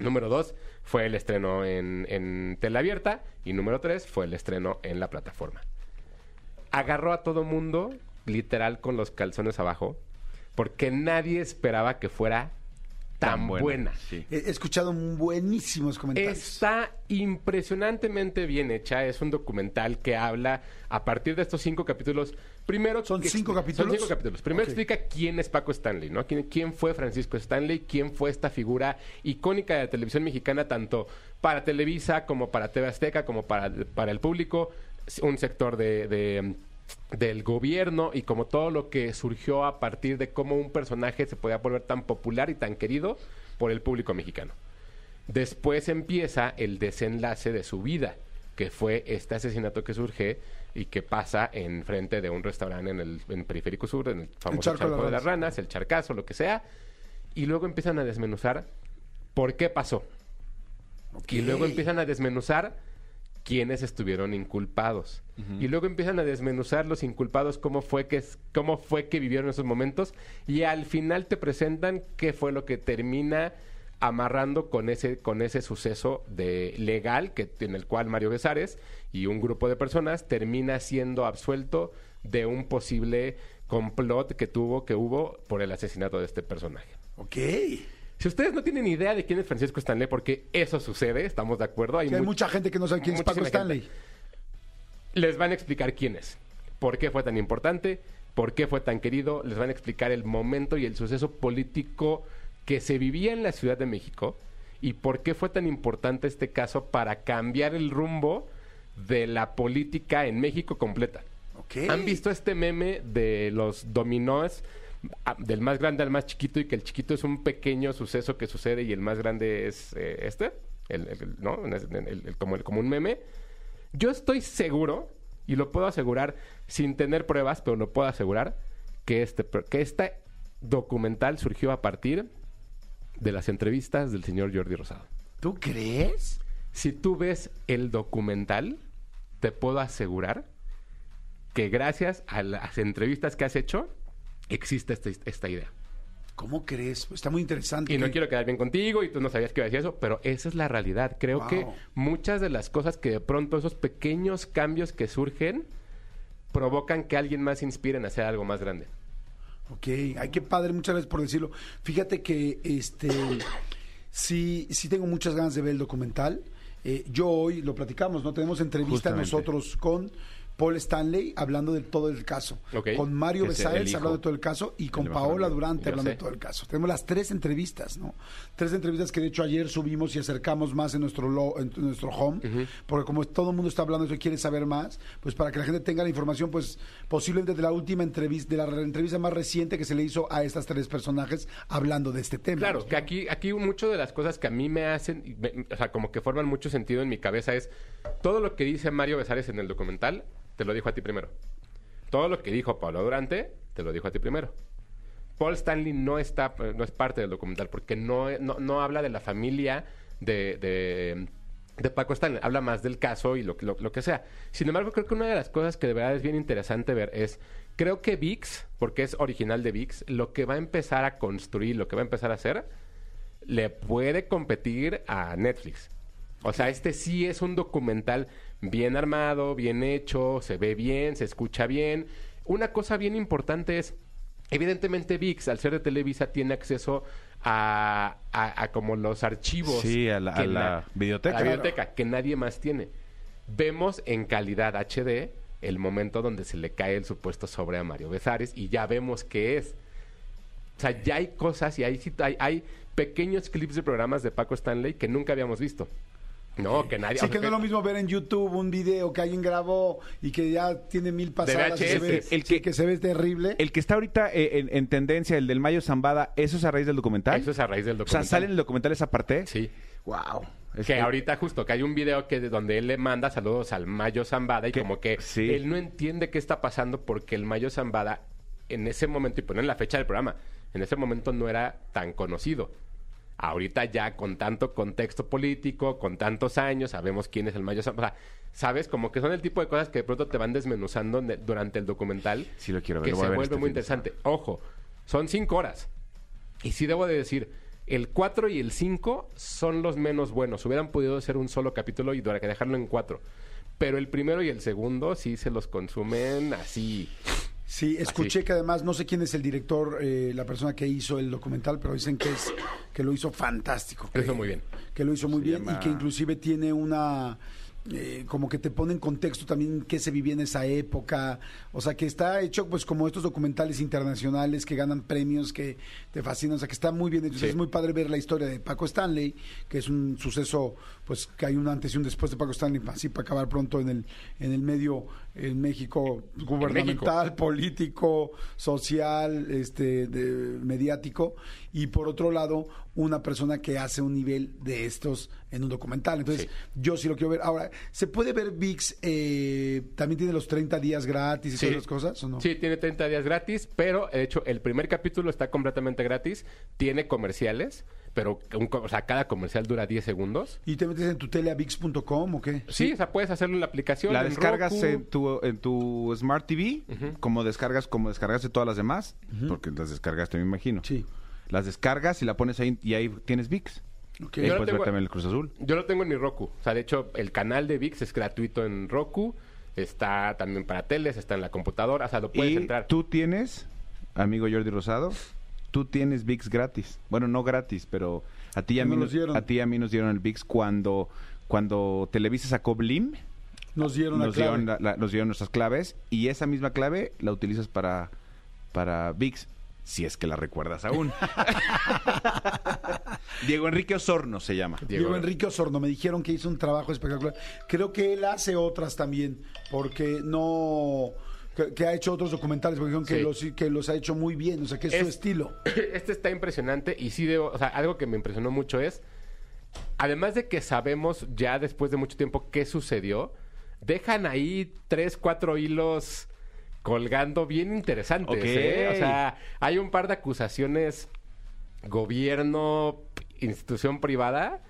S5: Número dos fue el estreno en, en tela abierta y número tres fue el estreno en la plataforma. Agarró a todo mundo, literal, con los calzones abajo, porque nadie esperaba que fuera tan, buena.
S4: Sí.
S2: He he escuchado buenísimos comentarios.
S5: Está impresionantemente bien hecha. Es un documental que habla a partir de estos cinco capítulos. Primero,
S2: ¿Son
S5: que
S2: cinco capítulos?
S5: Son cinco capítulos. Primero explica quién es Paco Stanley, ¿no? ¿Quién, quién fue Francisco Stanley? ¿Quién fue esta figura icónica de la televisión mexicana, tanto para Televisa como para TV Azteca, como para, para el público? Un sector de- de del gobierno y como todo lo que surgió a partir de cómo un personaje se podía volver tan popular y tan querido por el público mexicano. Después empieza el desenlace de su vida, que fue este asesinato que surge y que pasa en frente de un restaurante en el en Periférico Sur, en el famoso
S2: Charco
S5: Charco,
S2: de las
S5: de las Ranas, el Charcazo, lo que sea, y luego empiezan a desmenuzar por qué pasó. Y luego empiezan a desmenuzar quiénes estuvieron inculpados. Y luego empiezan a desmenuzar los inculpados, cómo fue que cómo fue que vivieron esos momentos y al final te presentan qué fue lo que termina amarrando con ese con ese suceso de legal que en el cual Mario Besares y un grupo de personas termina siendo absuelto de un posible complot que tuvo que hubo por el asesinato de este personaje.
S2: Ok.
S5: Si ustedes no tienen idea de quién es Francisco Stanley, porque eso sucede, estamos de acuerdo.
S2: Sí, hay
S5: mu-
S2: mucha gente que no sabe quién es Paco
S5: muchísima
S2: Stanley.
S5: Les van a explicar quién es, por qué fue tan importante, por qué fue tan querido, les van a explicar el momento y el suceso político que se vivía en la Ciudad de México y por qué fue tan importante este caso para cambiar el rumbo de la política en México completa.
S2: Ok.
S5: ¿Han visto este meme de los dominós? Del más grande al más chiquito y que el chiquito es un pequeño suceso que sucede y el más grande es eh, este, el, el- ¿no? El- como, un meme. Yo estoy seguro, y lo puedo asegurar sin tener pruebas, pero lo puedo asegurar, que este, que este documental surgió a partir de las entrevistas del señor Jordi Rosado.
S2: ¿Tú crees?
S5: Si tú ves el documental, te puedo asegurar que gracias a las entrevistas que has hecho, existe esta, esta idea.
S2: ¿Cómo crees? Está muy interesante.
S5: Y no quiero quedar bien contigo y tú no sabías que iba a decir eso, pero esa es la realidad. Creo
S2: Wow.
S5: que muchas de las cosas que de pronto esos pequeños cambios que surgen provocan que alguien más se inspire en hacer algo más grande.
S2: Ok, ay, qué padre, muchas gracias por decirlo. Fíjate que este sí, sí tengo muchas ganas de ver el documental. Eh, yo hoy lo platicamos, ¿no? Tenemos entrevista
S4: Justamente.
S2: nosotros con Paul Stanley hablando de todo el caso. Con Mario Besares hablando de todo el caso y con Paola. Durante hablando
S5: sé.
S2: de todo el caso. Tenemos las tres entrevistas, ¿no? Tres entrevistas que de hecho ayer subimos y acercamos más en nuestro lo- en nuestro home, porque como todo el mundo está hablando eso y quiere saber más, pues para que la gente tenga la información, pues posiblemente de la última entrevista, de la re- entrevista más reciente que se le hizo a estas tres personajes hablando de este tema.
S5: Claro, que aquí, aquí mucho de las cosas que a mí me hacen, me- o sea, como que forman mucho sentido en mi cabeza es todo lo que dice Mario Besares en el documental, te lo dijo a ti primero. Todo lo que dijo Pablo Durante, te lo dijo a ti primero. Paul Stanley no está, no es parte del documental porque no, no, no habla de la familia de, de, de Paco Stanley, habla más del caso y lo, lo que sea. Sin embargo, creo que una de las cosas que de verdad es bien interesante ver es, creo que VIX, porque es original de VIX, lo que va a empezar a construir, lo que va a empezar a hacer, le puede competir a Netflix. O sea, este sí es un documental bien armado, bien hecho, se ve bien, se escucha bien. Una cosa bien importante es, evidentemente VIX, al ser de Televisa, tiene acceso a, a- a como los archivos.
S4: Sí, a la-
S5: que
S4: a la
S5: biblioteca, que nadie más tiene. Vemos en calidad HD el momento donde se le cae el supuesto sobre a Mario Besares y ya vemos qué es. O sea, ya hay cosas y hay, sit- hay, hay pequeños clips de programas de Paco Stanley que nunca habíamos visto. No, que nadie...
S2: Sí, que no es lo mismo ver en YouTube un video que alguien grabó y que ya tiene mil pasadas y se
S5: VHS.
S2: ve,
S4: El
S2: sí,
S4: que-
S2: que se ve terrible.
S4: El que está ahorita eh, en, en tendencia, el del Mayo Zambada, ¿eso es a raíz del documental?
S5: Eso es a raíz del
S4: O sea,
S5: documental.
S4: ¿sale en el documental esa parte?
S5: Sí.
S4: Wow.
S5: que ahorita justo que hay un video que de donde él le manda saludos al Mayo Zambada y
S4: Que-
S5: como que
S4: sí.
S5: él no entiende qué está pasando porque el Mayo Zambada en ese momento, y ponen la fecha del programa, en ese momento no era tan conocido. Ahorita ya con tanto contexto político, con tantos años, sabemos quién es el Mayo Zambada. O sea, ¿sabes? Como que son el tipo de cosas que de pronto te van desmenuzando durante el documental.
S4: Sí lo quiero ver,
S5: Que se vuelve
S4: este
S5: muy interesante. Ojo, son cinco horas. Y sí debo de decir, el 4 y el 5 son los menos buenos. Hubieran podido ser un solo capítulo y dejarlo en cuatro. Pero el primero y el segundo sí se los consumen así.
S2: Sí, escuché que además, no sé quién es el director, eh, la persona que hizo el documental, pero dicen que es que lo hizo fantástico.
S5: Lo
S2: que-
S5: hizo muy bien.
S2: Que lo hizo muy
S4: Se
S2: bien y que inclusive tiene una... eh, como que te pone en contexto también qué se vivía en esa época, o sea que está hecho pues como estos documentales internacionales que ganan premios que te fascinan, o sea que está muy bien hecho,
S5: Sí.
S2: es muy padre ver la historia de Paco Stanley, que es un suceso pues que hay un antes y un después de Paco Stanley, así para acabar pronto en el en el medio en México gubernamental, político, social, este, de- mediático, y por otro lado, una persona que hace un nivel de estos en un documental. Entonces,
S5: Sí.
S2: yo sí lo quiero ver. Ahora, ¿se puede ver VIX? eh, ¿También tiene los 30 días gratis y
S5: Sí.
S2: todas esas cosas o no?
S5: Sí, tiene 30 días gratis, pero de hecho el primer capítulo está completamente gratis. Tiene comerciales, pero un co- o sea, cada comercial dura 10 segundos.
S2: ¿Y te metes en tu tele a VIX.com o qué?
S5: Sí, o sea, puedes hacerlo en la aplicación.
S4: La
S5: en
S4: descargas
S5: Roku.
S4: en tu, en tu Smart TV, como descargas, como descargaste todas las demás, porque las descargaste, me imagino.
S2: Sí.
S4: Las descargas y la pones ahí y ahí tienes VIX.
S2: Ok.
S4: Y ahí
S5: Yo
S4: puedes ver
S5: tengo-
S4: también el Cruz Azul.
S5: Yo lo tengo en mi Roku. O sea, de hecho, el canal de VIX es gratuito en Roku. Está también para teles, está en la computadora. O sea, lo puedes
S4: y
S5: entrar.
S4: tú tienes, amigo Jordi Rosado, tú tienes VIX gratis. Bueno, no gratis, pero a ti y a mí nos
S2: dieron.
S4: a ti y a mí nos dieron el VIX cuando cuando Televisa sacó Blim,
S2: Nos dieron la
S4: nos
S2: clave.
S4: dieron, la- la- nos dieron nuestras claves y esa misma clave la utilizas para para VIX. Si es que la recuerdas aún. Diego Enrique Osorno se llama.
S2: Diego Enrique Osorno, me dijeron que hizo un trabajo espectacular. Creo que él hace otras también, porque no... Que, que ha hecho otros documentales, porque dijeron que, los, que los ha hecho muy bien, o sea, que es, su
S5: Es-
S2: estilo.
S5: Este está impresionante y sí debo, o sea, algo que me impresionó mucho es, además de que sabemos ya después de mucho tiempo qué sucedió, dejan ahí tres, cuatro hilos colgando bien interesantes. ¿eh? O sea, hay un par de acusaciones gobierno, institución privada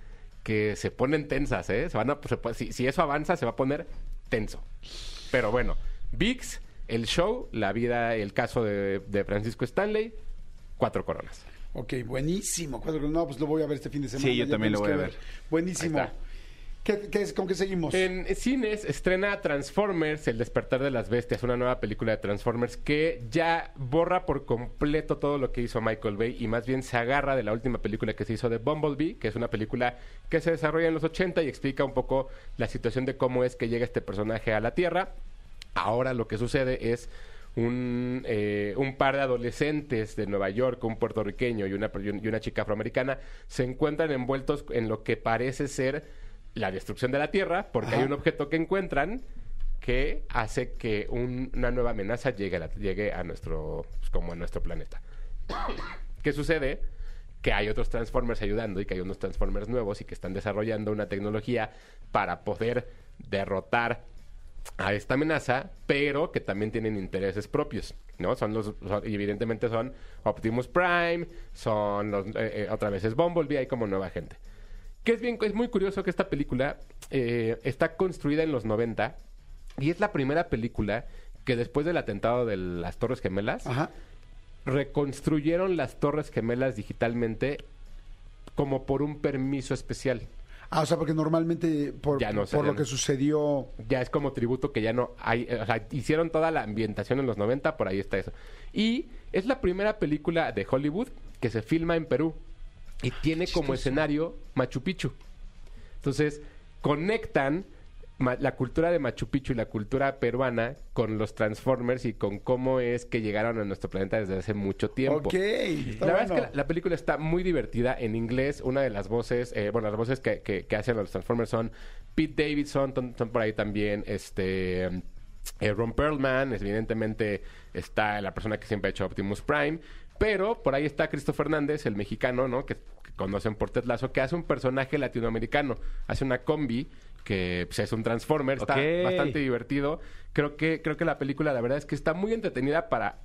S5: que se ponen tensas, ¿eh? Se van a, se si, si eso avanza, se va a poner tenso. Pero bueno, VIX, el show, la vida, el caso de, de Francisco Stanley, cuatro coronas.
S2: Ok, buenísimo. Cuatro- No, pues lo voy a ver este fin de semana.
S4: Sí, yo
S2: ya
S4: también lo voy a ver.
S2: Buenísimo. ¿Qué, qué es, ¿Con qué seguimos?
S5: En cines estrena Transformers, El despertar de las bestias, una nueva película de Transformers que ya borra por completo todo lo que hizo Michael Bay y más bien se agarra de la última película que se hizo de Bumblebee, que es una película que se desarrolla en los 80 y explica un poco la situación de cómo es que llega este personaje a la Tierra. Ahora lo que sucede es un, eh, un par de adolescentes de Nueva York, un puertorriqueño y una, y una chica afroamericana, se encuentran envueltos en lo que parece ser la destrucción de la Tierra, porque hay un objeto que encuentran que hace que un- una nueva amenaza llegue a, la- llegue a nuestro, pues, como a nuestro planeta. ¿Qué sucede? Que hay otros Transformers ayudando y que hay unos Transformers nuevos y que están desarrollando una tecnología para poder derrotar a esta amenaza, pero que también tienen intereses propios, ¿no? Son los, son- y evidentemente son Optimus Prime, son los, eh, eh, otra vez es Bumblebee, hay como nueva gente. Que es bien, es muy curioso que esta película eh, está construida en los 90 y es la primera película que después del atentado de las Torres Gemelas
S2: Ajá.
S5: reconstruyeron las Torres Gemelas digitalmente como por un permiso especial.
S2: Ah, o sea, porque normalmente por,
S5: Ya no
S2: lo que sucedió...
S5: ya es como tributo que ya no hay, o sea, hicieron toda la ambientación en los 90, por ahí está eso. Y es la primera película de Hollywood que se filma en Perú y tiene como escenario Machu Picchu. Entonces, conectan la cultura de Machu Picchu y la cultura peruana con los Transformers y con cómo es que llegaron a nuestro planeta desde hace mucho tiempo.
S2: Ok, está
S5: la verdad es que la, la película está muy divertida en inglés. Una de las voces, eh, bueno, las voces que, que- que hacen los Transformers son Pete Davidson, son por ahí también este eh, Ron Perlman, evidentemente está la persona que siempre ha hecho Optimus Prime, pero por ahí está Cristo Fernández, el mexicano, ¿no? Que, que conocen por Ted Lasso, que hace un personaje latinoamericano, hace una combi que pues, es un Transformer, está bastante divertido. Creo que creo que la película la verdad es que está muy entretenida para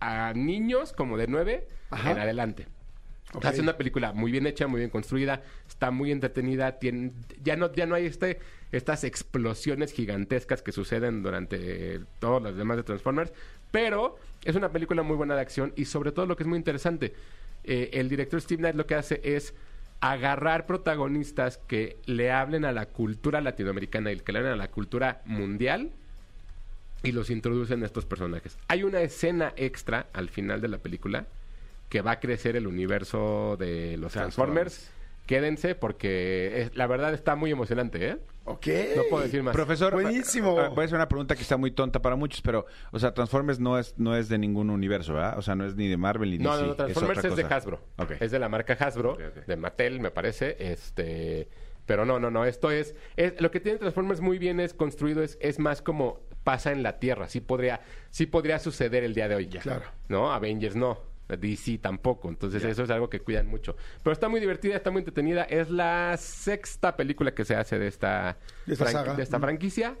S5: a niños como de 9
S2: Ajá.
S5: en adelante.
S2: Ok.
S5: Hace una película muy bien hecha, muy bien construida, está muy entretenida, tiene, ya no ya no hay este estas explosiones gigantescas que suceden durante todos los demás de Transformers, pero es una película muy buena de acción y sobre todo lo que es muy interesante, eh, el director Steve Knight lo que hace es agarrar protagonistas que le hablen a la cultura latinoamericana y que le hablen a la cultura mundial y los introducen a estos personajes. Hay una escena extra al final de la película que va a crecer el universo de los Transformers. Quédense porque es- la verdad está muy emocionante, ¿eh?
S2: Ok.
S5: No puedo decir más.
S4: Profesor,
S2: Buenísimo.
S4: eh, Voy a hacer una pregunta que está muy tonta para muchos, pero, o sea, Transformers no es, no es de ningún universo, ¿verdad? O sea, no es ni de Marvel ni de
S5: No,
S4: DC.
S5: no, no, Transformers es, de. Hasbro.
S4: Ok.
S5: Es de la marca Hasbro, de Mattel, me parece. Este, pero no, no, no. Esto es, es lo que tiene Transformers muy bien es construido es, es más como pasa en la Tierra. Sí podría, sí podría suceder el día de hoy.
S2: Claro.
S5: No, Avengers no. DC tampoco. Entonces eso es algo que cuidan mucho. Pero está muy divertida, está muy entretenida. Es la sexta película que se hace de esta,
S2: De esta
S5: franqui-
S2: saga.
S5: de esta franquicia.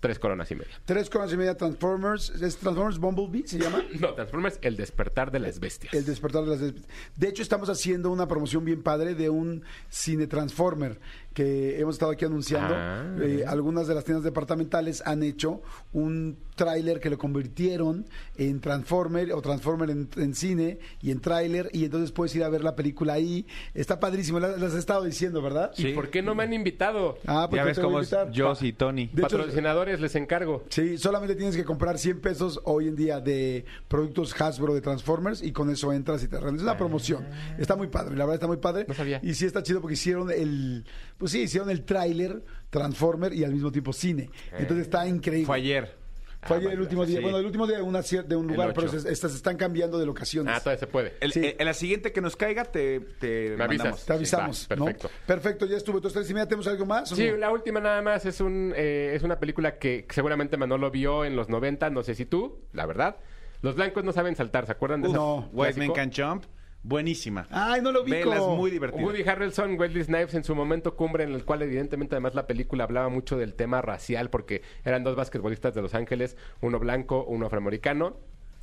S5: Tres coronas y media.
S2: Tres coronas y media Transformers. ¿Es Transformers Bumblebee se llama?
S5: No, Transformers, el despertar de las bestias.
S2: El despertar de las... des- De hecho, estamos haciendo una promoción bien padre de un cine Transformer que hemos estado aquí anunciando.
S5: Ah.
S2: Eh, algunas de las tiendas departamentales han hecho un tráiler que lo convirtieron en Transformer o Transformer en, en cine y en tráiler y entonces puedes ir a ver la película ahí. Está padrísimo, las las he estado diciendo, ¿verdad?
S5: ¿Y por qué no me han invitado?
S2: Ah, pues
S4: ya
S2: yo
S4: ves cómo. Joss y Tony.
S2: De hecho,
S5: Patrocinadores, les encargo.
S2: Sí, solamente tienes que comprar 100 pesos hoy en día de productos Hasbro de Transformers y con eso entras y te rendes. Es una promoción. Está muy padre, la verdad está muy padre.
S5: No sabía.
S2: Y sí está chido porque hicieron el, pues sí, hicieron el tráiler Transformer y al mismo tiempo cine. Entonces está increíble.
S4: Fue ayer.
S2: Fue ayer
S5: Ah,
S2: el último día.
S4: sí.
S2: Bueno, el último día de, una, cier- de un lugar, pero se, estas están cambiando de locaciones.
S5: Ah, todavía se puede.
S4: El-
S2: Sí.
S4: eh, en la siguiente que nos caiga, te, te
S5: Me avisas.
S4: mandamos.
S2: te avisamos,
S5: va,
S2: ¿no?
S5: perfecto.
S2: Perfecto, ya estuvo. Entonces, tres y media, ¿tenemos algo más?
S5: Sí,
S2: no?
S5: la última nada más es un eh, es una película que seguramente Manolo vio en los 90, no sé si tú, la verdad. Los blancos no saben saltar, ¿se acuerdan de ese
S2: no.
S5: Clásico?
S4: Man Can Jump, buenísima.
S2: Ay, no lo ubico.
S4: Vela, es muy divertida.
S5: Woody Harrelson, Wesley Snipes en su momento cumbre en el cual evidentemente además la película hablaba mucho del tema racial porque eran dos basquetbolistas de Los Ángeles, uno blanco, uno afroamericano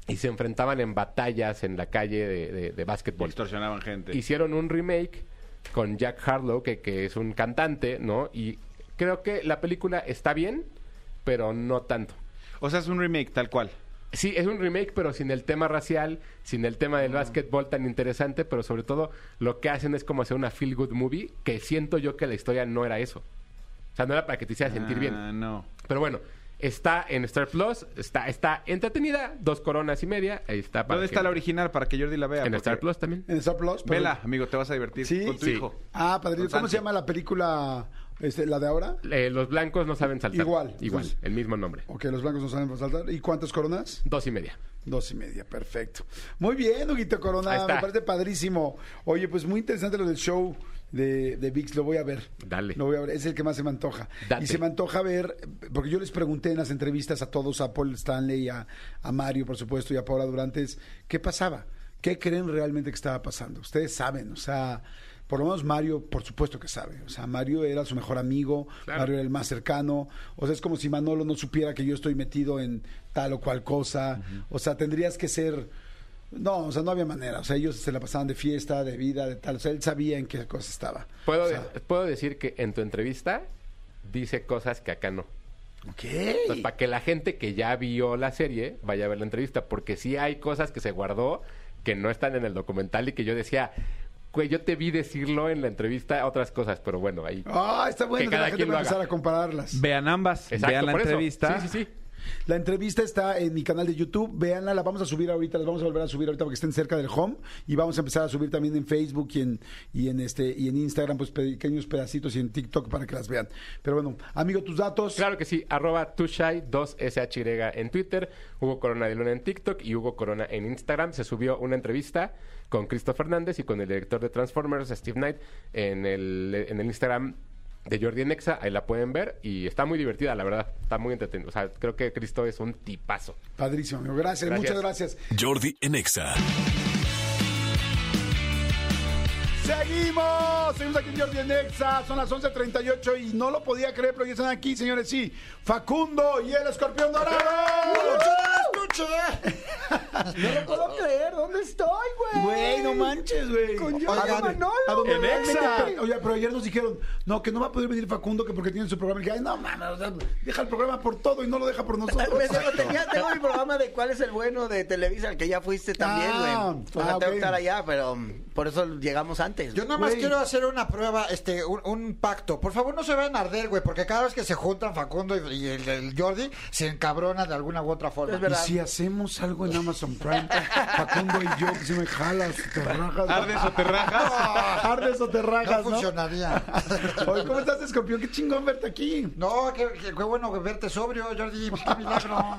S5: y se enfrentaban en batallas en la calle de, de, de básquetbol.
S4: Extorsionaban gente.
S5: hicieron un remake con Jack Harlow, que, que es un cantante, ¿no? Y creo que la película está bien, pero no tanto.
S4: O sea, es un remake tal cual.
S5: Sí, es un remake, pero sin el tema racial, sin el tema del básquetbol tan interesante, pero sobre todo lo que hacen es como hacer una feel good movie, que siento yo que la historia no era eso. O sea, no era para que te hiciera sentir bien.
S4: Ah, no.
S5: Pero bueno, está en Star Plus, está, está entretenida, dos coronas y media, ahí está. para
S4: ¿Dónde
S5: que-
S4: está la original para que Jordi la vea?
S5: En Star Plus también.
S2: En Star Plus. pero-
S4: Vela, amigo, te vas a divertir
S2: ¿Sí?
S4: con tu
S5: Sí.
S4: hijo.
S2: Ah, padrino. ¿Cómo se llama la película, este, la de ahora?
S5: Eh, los blancos no saben saltar.
S2: Igual.
S5: Igual,
S2: Entonces-
S5: el mismo nombre.
S2: Ok, los blancos no saben saltar. ¿Y cuántas coronas?
S5: Dos y media.
S2: Dos y media, perfecto. Muy bien, Huguito Corona, me parece padrísimo. Oye, pues muy interesante lo del show de, de VIX, lo voy a ver.
S5: Dale.
S2: Lo voy a ver, es el que más se me antoja.
S5: Date.
S2: Y se me antoja ver, porque yo les pregunté en las entrevistas a todos, a Paul Stanley, a, a Mario, por supuesto, y a Paula Durantes, ¿qué pasaba? ¿Qué creen realmente que estaba pasando? Ustedes saben, o sea, por lo menos Mario, por supuesto que sabe. O sea, Mario era su mejor amigo,
S5: Claro.
S2: Mario era el más cercano. O sea, es como si Manolo no supiera que yo estoy metido en tal o cual cosa. O sea, tendrías que ser. No, o sea, no había manera. O sea, ellos se la pasaban de fiesta, de vida, de tal. O sea, él sabía en qué cosa estaba.
S5: Puedo,
S2: O sea,
S5: puedo decir que en tu entrevista dice cosas que acá no.
S2: ok.
S5: Entonces, para que la gente que ya vio la serie vaya a ver la entrevista, porque sí hay cosas que se guardó que no están en el documental y que yo decía, güey, yo te vi decirlo en la entrevista otras cosas, pero bueno, ahí.
S2: Ah, está bueno
S5: Que
S2: que la
S5: cada
S2: gente
S5: quien
S2: va a
S5: lo
S2: empezar
S5: haga.
S2: a compararlas.
S4: Vean ambas,
S5: Exacto,
S4: vean la
S5: por eso.
S4: entrevista.
S5: Sí, sí, sí.
S2: La entrevista está en mi canal de YouTube. Véanla, la vamos a subir ahorita, las vamos a volver a subir ahorita porque estén cerca del home. Y vamos a empezar a subir también en Facebook y en, y en este, y en Instagram, pues pequeños pedacitos y en TikTok para que las vean. Pero bueno, amigo, tus datos.
S5: Claro que sí, arroba tushai 2SHY en Twitter, Hugo Corona de Luna en TikTok y Hugo Corona en Instagram. Se subió una entrevista con Cristo Fernández y con el director de Transformers, Steve Knight, en el, en el Instagram de Jordi Nexa. Ahí la pueden ver y está muy divertida, la verdad. Está muy entretenida. O sea, creo que Cristo es un tipazo.
S2: Padrísimo, amigo. Gracias,
S5: Gracias.
S2: muchas gracias.
S1: Jordi en Exa.
S2: Seguimos, seguimos aquí en Jordi en Exa, son las 11.38 y no lo podía creer, pero ya están aquí, señores, sí. Facundo y el escorpión dorado.
S6: No lo puedo creer, ¿dónde estoy, güey?
S2: Güey, no manches, güey.
S6: Con Jordi Manolo.
S2: a donde
S4: En Exa.
S2: Oye, pero ayer nos dijeron, no, que no va a poder venir Facundo que porque tiene su programa. Y dije, ay, no, mames, o sea, deja el programa por todo y no lo deja por nosotros.
S6: Me tengo, tenía- tengo mi programa de cuál es el bueno de Televisa, al que ya fuiste también, güey.
S2: Ah,
S6: o sea,
S2: ah,
S6: tengo
S2: ok.
S6: que estar allá, pero por eso llegamos antes.
S7: Yo nada más
S2: Güey.
S7: quiero hacer una prueba, este, un, un pacto. Por favor, no se vayan a arder, güey, porque cada vez que se juntan Facundo y, y el, el Jordi, se encabrona de alguna u otra forma.
S6: Es verdad.
S2: Y si hacemos algo en Amazon Prime, Facundo y yo, que si me jalas, te rajas.
S4: ¿Ardes o te rajas?
S2: Ardes o te rajas, ¿no?
S7: funcionaría.
S2: Oye, ¿cómo estás, escorpión? Qué chingón verte aquí.
S7: No, qué, qué- qué bueno verte sobrio, Jordi. Qué milagro.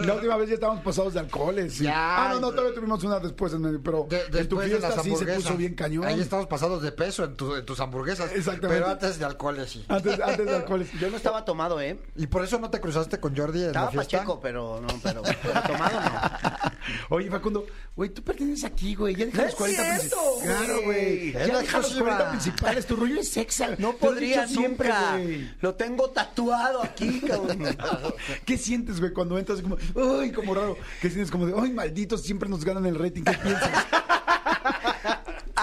S2: La última vez ya estábamos pasados de alcoholes. sí.
S7: Ya.
S2: Ah, no, no, todavía tuvimos una después en medio, pero
S7: De-
S2: en tu
S7: después de
S2: sí se puso bien cañón.
S7: Ahí estamos pasados de peso en, tu- en tus hamburguesas.
S2: Exactamente.
S7: Pero antes de alcoholes, sí.
S2: Antes, antes de alcoholes.
S6: Yo no estaba tomado, ¿eh?
S7: ¿Y por eso no te cruzaste con Jordi en
S6: Estaba
S7: la fiesta?
S6: pacheco, pero no, pero, pero tomado no.
S2: Oye, Facundo, güey, tú perteneces aquí, güey. Ya deja
S6: No
S2: los
S6: es
S2: 40
S6: cierto,
S2: principales. Claro, güey. Ya
S7: Es la
S2: deja los
S7: exclusiva.
S2: 40 principales. Tu rollo es sexa.
S6: No podría
S2: siempre, güey.
S6: Lo tengo tatuado aquí, cabrón.
S2: ¿Qué sientes, güey, cuando entras como, ay, como raro? ¿Qué sientes como de, ay, malditos, siempre nos ganan el rating? ¿Qué piensas?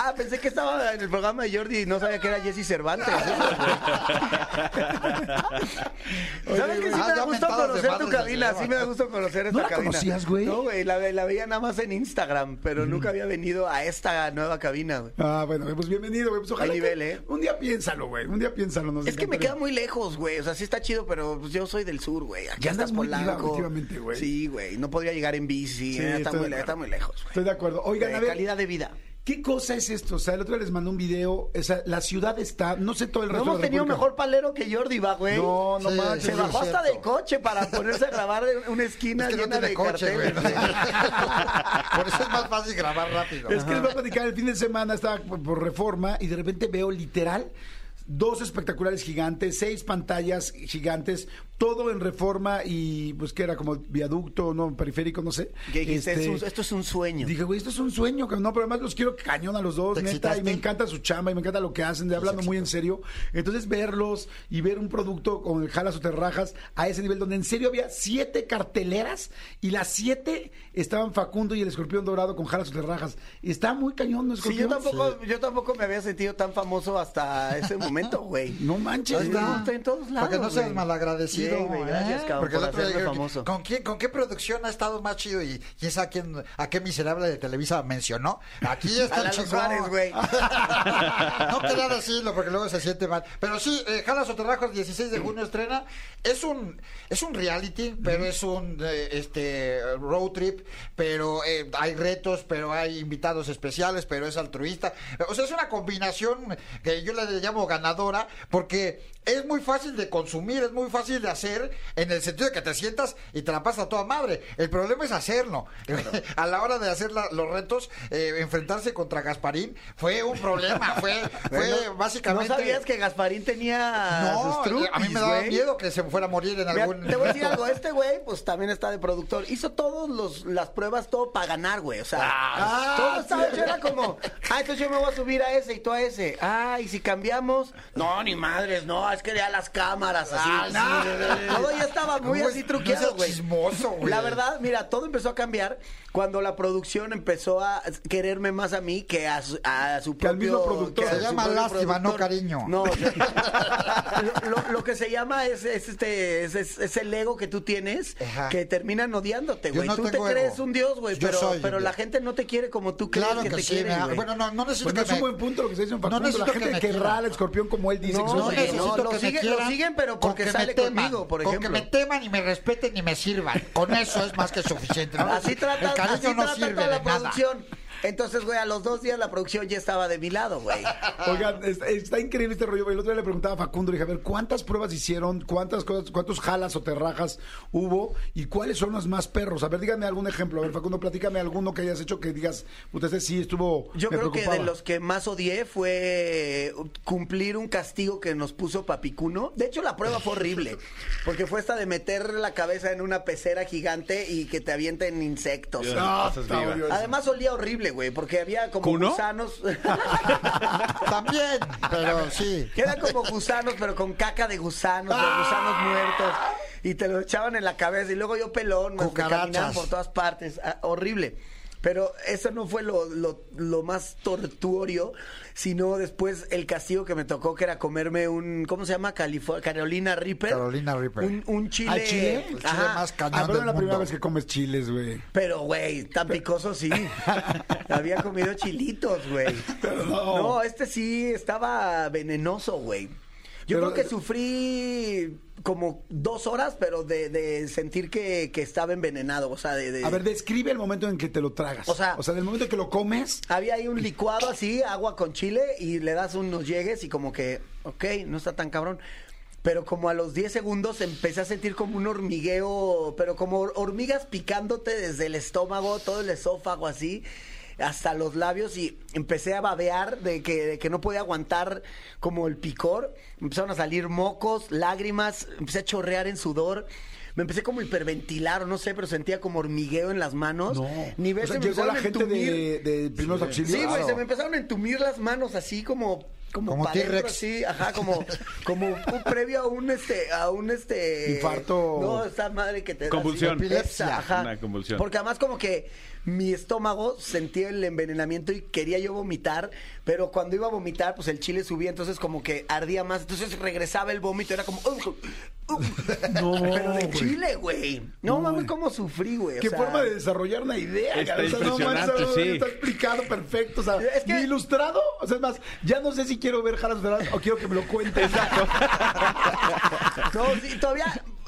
S6: Ah, pensé que estaba en el programa de Jordi y no sabía que era Jesse Cervantes. ¿Sabes que sí
S7: Ah,
S6: me da gusto
S7: de
S6: conocer tu cabina? Sí me da gusto conocer esta
S2: ¿No la
S6: cabina.
S2: conocías, güey?
S6: No, güey, la, la veía nada más en Instagram, pero nunca había venido a esta nueva cabina, güey.
S2: Ah, bueno, pues bienvenido, güey. Pues ojalá
S6: Hay
S2: que-
S6: nivel, ¿eh?
S2: Un día piénsalo, güey. Un día piénsalo. Nos
S6: Es que me
S2: encantaría.
S6: queda muy lejos, güey. O sea, sí está chido, pero pues, yo soy del sur, güey. Aquí
S2: Ya andas
S6: está
S2: muy diva
S6: Polanco.
S2: últimamente, güey.
S6: Sí, güey. No podría llegar en bici.
S2: Sí,
S6: eh, está,
S2: estoy
S6: muy,
S2: de
S6: le- está
S2: acuerdo.
S6: muy lejos, güey.
S2: Estoy de acuerdo. Oigan, a ver,
S6: calidad de vida.
S2: ¿Qué cosa es esto? O sea, el otro día les mandé un video. O sea, la ciudad está, no sé todo el
S6: No
S2: resto
S6: hemos
S2: de la
S6: tenido mejor palero que Jordi, va, güey.
S2: No, no
S7: Sí,
S2: manches.
S6: Se
S7: sí,
S6: bajó hasta del coche para ponerse a grabar en una esquina
S7: Es que no
S6: llena
S7: tiene
S6: de
S7: coche, güey. Por eso es más fácil grabar rápido.
S2: Es que les voy a platicar, el fin de semana estaba por, por reforma y de repente veo literal dos espectaculares gigantes, seis pantallas gigantes, todo en reforma y pues que era como viaducto, no, periférico, no sé.
S6: Que dijiste,
S2: Este,
S6: "Es un- esto es un sueño.
S2: Dije, güey, esto es un sueño, cabrón. no, pero además los quiero cañón a los dos,
S7: ¿Te
S2: neta, y me encanta su chamba y me encanta lo que hacen, de hablando muy en serio. Entonces verlos y ver un producto con el Jalas o Terrajas a ese nivel, donde en serio había siete carteleras y las siete estaban Facundo y el Escorpión Dorado con Jalas o Terrajas. Está muy cañón, ¿no,
S6: Sí,
S2: Escorpión?
S6: yo tampoco, yo tampoco me había sentido tan famoso hasta ese momento, güey.
S2: No manches, güey.
S7: está.
S6: Estoy en todos lados,
S7: Para que no seas malagradecido.
S6: Güey, gracias,
S7: ¿eh?
S6: cabrón,
S7: Porque el otro día
S6: hacerme
S7: dijeron,
S6: famoso.
S7: ¿con, quién, ¿Con qué producción ha estado más chido? Y, y esa a, quién, a qué miserable de Televisa mencionó. Aquí está el
S6: Lalo
S7: chingón.
S6: Suárez, güey.
S7: no quería decirlo porque luego se siente mal. Pero sí, eh, Jalas o Terrajos, 16 de junio estrena. Es un es un reality, pero es un eh, este road trip, pero eh, hay retos, pero hay invitados especiales, pero es altruista. O sea, es una combinación que yo le llamo ganadora porque es muy fácil de consumir, es muy fácil de hacer en el sentido de que te sientas y te la pasas a toda madre. El problema es hacerlo. a la hora de hacer la- los retos, eh, enfrentarse contra Gasparín fue un problema. Fue, básicamente.
S6: ¿No sabías que Gasparín tenía
S7: No,
S6: sus
S7: a mí me daba miedo que se fuera a morir en
S6: Mira,
S7: algún.
S6: te voy a decir algo, este güey, pues también está de productor. Hizo todas las pruebas, todo para ganar, güey. O sea,
S7: Ah,
S6: todo estaba hecho, era como, ah, entonces yo me voy a subir a ese y tú a ese. Ah, y si cambiamos, no, ni madres, no, es que ya las cámaras, así.
S7: Ah, sí.
S6: no. Todo ya estaba muy
S7: ¿Cómo
S6: así truqueado,
S7: no
S6: güey.
S7: chismoso, güey?
S6: La verdad, mira, todo empezó a cambiar cuando la producción empezó a quererme más a mí que a su, a su
S2: Que al
S6: propio...
S2: mismo productor.
S6: que
S7: Se llama
S6: propio
S7: lástima, no cariño.
S6: No, o sea, lo, lo- lo que se llama es, es este es, es- es el ego que tú tienes
S7: Ajá.
S6: que terminan odiándote, güey.
S7: no
S6: tú te crees
S7: ego.
S6: un dios, güey, pero,
S7: soy
S6: pero la gente no te quiere como tú crees
S7: Claro
S6: que,
S7: que,
S6: te
S7: sí.
S6: quieren,
S7: bueno, no, no necesito
S2: Pues no
S7: que
S2: es un buen punto lo que se dice en
S7: No
S2: Facundo. la
S7: necesito
S2: gente
S7: que me
S2: querrá al escorpión como él dice.
S6: No,
S2: que
S6: no,
S7: necesito
S6: lo
S7: que
S6: siguen- lo
S7: quieran,
S6: siguen, pero
S7: con
S6: porque
S7: que
S6: sale
S7: me teman,
S6: conmigo, por
S7: Con que
S6: ejemplo.
S7: me teman y me respeten y me sirvan. Con eso es más que suficiente. ¿no?
S6: Así trata,
S7: El cariño
S6: así
S7: no
S6: trata
S7: sirve
S6: toda
S7: de
S6: la
S7: nada.
S6: Entonces, güey, a los dos días la producción ya estaba de mi lado, güey.
S2: Oigan, está, está increíble este rollo. El otro día le preguntaba a Facundo, le dije, a ver, ¿cuántas pruebas hicieron? ¿Cuántas cosas, cuántos jalas o terrajas hubo? ¿Y cuáles son los más perros? A ver, díganme algún ejemplo. A ver, Facundo, platícame alguno que hayas hecho que digas, puta, este sí estuvo,
S6: Yo
S2: me
S6: creo que de
S2: preocupaba".
S6: los que más odié fue cumplir un castigo que nos puso Papicuno. De hecho, la prueba fue horrible, porque fue esta de meter la cabeza en una pecera gigante y que te avienten insectos.
S4: Vivas.
S2: odioso.
S6: Además olía horrible, güey, porque había como
S4: ¿Cuno?
S6: gusanos.
S7: También, pero sí.
S6: que eran como gusanos, pero con caca de gusanos, de gusanos muertos. Y te lo echaban en la cabeza. Y luego yo pelón, me caminaban por todas partes. Ah, horrible. Pero eso no fue lo, lo, lo más tortuorio, sino después el castigo que me tocó, que era comerme un, ¿cómo se llama? Carolina Reaper.
S7: Carolina Reaper.
S6: Un, un chile.
S2: ¿Ah, chile?
S7: El chile
S6: Ajá.
S7: más cañón
S2: Ah, pero
S7: del
S2: es la primera vez que comes chiles, güey.
S6: Pero, güey, tan picoso sí. Había comido chilitos, güey.
S2: no.
S6: No, este sí estaba venenoso, güey. Yo
S2: Pero-
S6: creo que sufrí como dos horas, pero de, de sentir que, que estaba envenenado. O sea, de. de-
S2: A ver, describe el momento en que te lo tragas.
S6: O sea-
S2: o sea del momento que lo comes.
S6: Había ahí un licuado así, agua con chile, y le das unos llegues y como que, ok, no está tan cabrón. Pero como a los 10 segundos empecé a sentir como un hormigueo, pero como hor- hormigas picándote desde el estómago, todo el esófago así, hasta los labios y empecé a babear de que, de que no podía aguantar como el picor. Me Empezaron a salir mocos, lágrimas, empecé a chorrear en sudor. Me empecé como a hiperventilar o no sé, pero sentía como hormigueo en las manos.
S2: No.
S6: Nivel
S2: O sea,
S6: se
S2: llegó la
S6: empezaron a
S2: gente
S6: entumir.
S2: de, de primeros auxilios.
S6: Sí, güey,
S7: Claro.
S6: se me empezaron a entumir las manos así como como,
S7: Como T-Rex.
S6: así, ajá, como como un previo a un este a un este
S2: Infarto.
S6: No, esa madre que te da así,
S4: Convulsión.
S6: epilepsia, ajá.
S4: Una convulsión.
S6: Porque además como que mi estómago sentía el envenenamiento y quería yo vomitar, pero cuando iba a vomitar, pues el chile subía, entonces como que ardía más, entonces regresaba el vómito, era como.
S2: No,
S6: pero de chile, güey. No,
S2: No,
S6: mames,
S2: güey.
S6: cómo sufrí, güey. o
S2: Qué
S6: sea,
S2: forma de desarrollar una idea,
S4: Está
S2: cara. O sea, no manches,
S4: impresionante, sí.
S2: Está explicado perfecto. O sea,
S6: Es que-
S2: ilustrado. O sea, es más, ya no sé si quiero ver Jalas Ferraz o quiero que me lo cuentes. Exacto.
S6: No, sí, todavía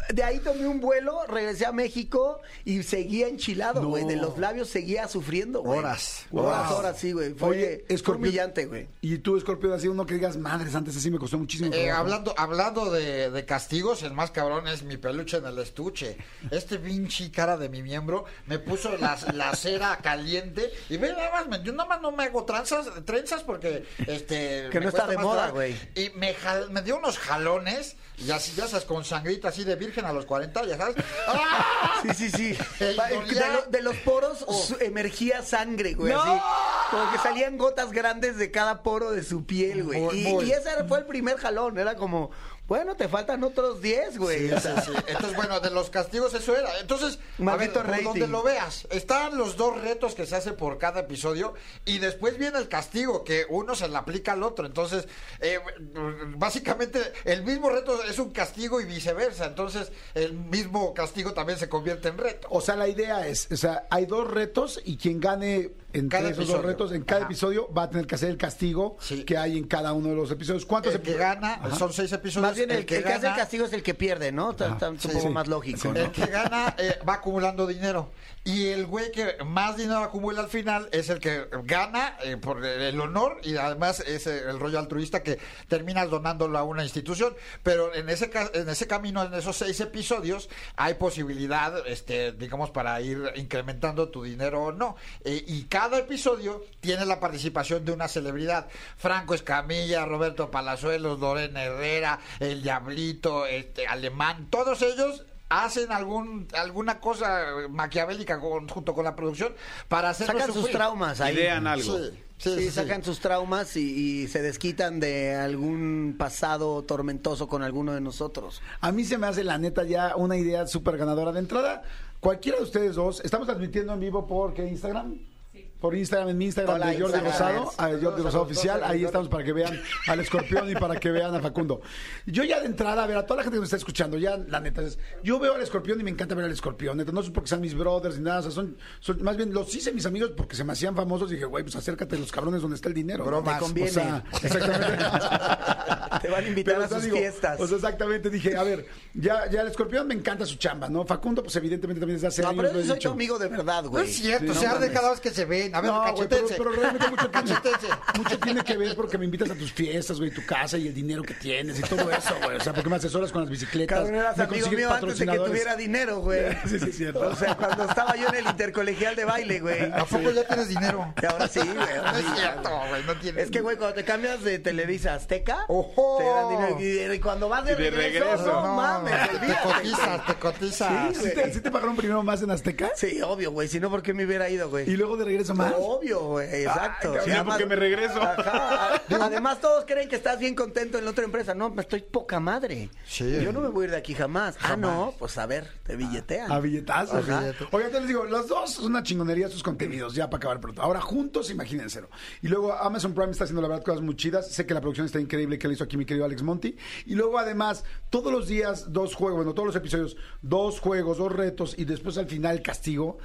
S6: de ahí tomé un vuelo, regresé a México y seguía enchilado,
S2: No.
S6: güey. De los labios seguía sufriendo, güey.
S7: Horas.
S6: Horas,
S2: Wow.
S6: horas, sí, güey. Fue,
S2: Oye,
S6: humillante, güey.
S2: Y tú, Escorpión, así uno que digas, madres, antes así me costó muchísimo.
S7: Eh,
S2: trabajo".
S7: hablando hablando de, de castigos, el más cabrón es mi peluche en el estuche. Este pinche cara de mi miembro me puso la, la cera caliente y ve nada más, me- yo nada más no me hago tranzas, trenzas porque este
S6: Que
S7: me
S6: no está
S7: cuesta
S6: de moda, güey.
S7: Y me, jal- me dio unos jalones y así ya sabes con sangrita así de virgen a los 40, ya sabes. ¡Ah!
S6: Sí, sí, sí.
S7: El
S6: De,
S7: dolía-
S6: lo- de los poros
S7: Oh.
S6: su- emergía sangre, güey. Así. Como que salían gotas grandes de cada poro de su piel, güey.
S7: Muy,
S6: Y,
S7: muy.
S6: y ese fue el primer jalón. Era como, bueno, te faltan otros 10, güey.
S7: Sí, sí, sí. Entonces, bueno, de los castigos eso era. Entonces, a ver,
S6: Maldito
S7: por donde lo veas, están los dos retos que se hace por cada episodio y después viene el castigo, que uno se le aplica al otro. Entonces, eh, básicamente, el mismo reto es un castigo y viceversa. Entonces, el mismo castigo también se convierte en reto.
S2: O sea, la idea es, o sea, hay dos retos y quien gane entre
S7: Cada
S2: esos
S7: episodio.
S2: dos retos, en cada
S7: Ajá.
S2: episodio va a tener que hacer el castigo
S7: Sí.
S2: que hay en cada uno de los episodios. ¿Cuántos
S7: El que gana,
S2: Ajá.
S7: son seis episodios.
S6: Más bien el, que, hace el castigo es el que pierde, ¿no?
S7: Sí,
S6: supongo
S7: sí.
S6: más lógico, ¿no?
S7: El que gana eh, va acumulando dinero. Y el güey que más dinero acumula al final es el que gana eh, por el honor y además es el rollo altruista que terminas donándolo a una institución. Pero en ese, en ese camino, en esos seis episodios, hay posibilidad, este, digamos, para ir incrementando tu dinero o no. Eh, y cada episodio tiene la participación de una celebridad. Franco Escamilla, Roberto Palazuelos, Lorena Herrera, El Diablito, este, Alemán, todos ellos hacen algún alguna cosa maquiavélica con- junto con la producción para hacer
S6: Sacan sus traumas ahí.
S4: Idean algo.
S7: Sí,
S6: Sí,
S7: sí, sí,
S6: sacan sus traumas y, y se desquitan de algún pasado tormentoso con alguno de nosotros.
S2: A mí se me hace la neta ya una idea súper ganadora. De entrada, cualquiera de ustedes dos, estamos transmitiendo en vivo por ¿qué Instagram? Por Instagram, en mi Instagram
S6: Hola,
S2: de Jordi
S6: Instagram.
S2: Rosado, a Jordi Rosado Oficial, ahí estamos para que vean al escorpión y para que vean a Facundo. Yo ya de entrada, a ver, a toda la gente que nos está escuchando, ya la neta es, yo veo al escorpión y me encanta ver al escorpión, neta, no es porque sean mis brothers ni nada, o sea, son, son- más bien los hice mis amigos porque se me hacían famosos y dije, güey, pues acércate a los cabrones donde está el dinero.
S7: Bromas.
S2: Te
S6: conviene.
S2: O sea, exactamente.
S6: Te van a invitar
S2: Pero,
S6: a
S2: o sea,
S6: sus
S2: digo,
S6: fiestas.
S2: O sea, exactamente, dije, a ver, ya, ya el escorpión me encanta su chamba, ¿no? Facundo, pues evidentemente también desde hace
S6: no,
S2: años
S6: pero
S2: lo he
S6: yo soy
S2: dicho.
S6: tu amigo de verdad,
S7: No
S6: güey.
S7: es cierto,
S6: Sí,
S7: se
S6: no
S7: arde
S6: mames.
S7: cada vez que se A ver,
S2: No, güey, pero,
S7: cachetense.
S2: pero realmente mucho tiene,
S7: Cachetense.
S2: mucho tiene que ver porque me invitas a tus fiestas, güey, tu casa y el dinero que tienes y todo eso, güey. O sea, porque me asesoras con las bicicletas.
S6: Cabrón, eras amigo mío antes de que tuviera dinero, güey.
S2: Sí, sí, es cierto.
S6: O sea, cuando estaba yo en el intercolegial de baile, güey.
S7: ¿A poco ya tienes dinero?
S6: Y ahora sí, güey.
S7: No es
S6: sí.
S7: cierto, güey, no tienes.
S6: Es que, güey, cuando te cambias de Televisa a Azteca,
S7: Ojo.
S6: te dan dinero. Y, cuando vas de,
S4: de
S6: regreso,
S4: regreso.
S6: no, mames,
S7: te
S6: olvídate,
S7: cotizas, te cotizas.
S2: ¿Sí te, sí te pagaron primero más en Azteca?
S6: Sí, obvio, güey. Si no, ¿por qué me hubiera ido, güey?
S2: Y luego de regreso
S6: No,
S2: más?
S6: Obvio, güey, exacto.
S2: Ay,
S6: llama-
S4: porque me regreso.
S6: Ajá. Además, todos creen que estás bien contento en la otra empresa. No, estoy poca madre.
S7: Sí.
S6: Yo no me voy a ir de aquí jamás. Ah, no, pues a ver, te billetean.
S2: A billetazos.
S6: Ajá.
S2: Billete. Oigan, te les digo, los dos es una chingonería sus contenidos, ya para acabar pronto. Ahora, juntos, imagínenselo. Y luego Amazon Prime está haciendo, la verdad, cosas muy chidas. Sé que la producción está increíble que le hizo aquí mi querido Alex Monty. Y luego, además, todos los días, dos juegos, bueno, todos los episodios, dos juegos, dos retos y después al final castigo.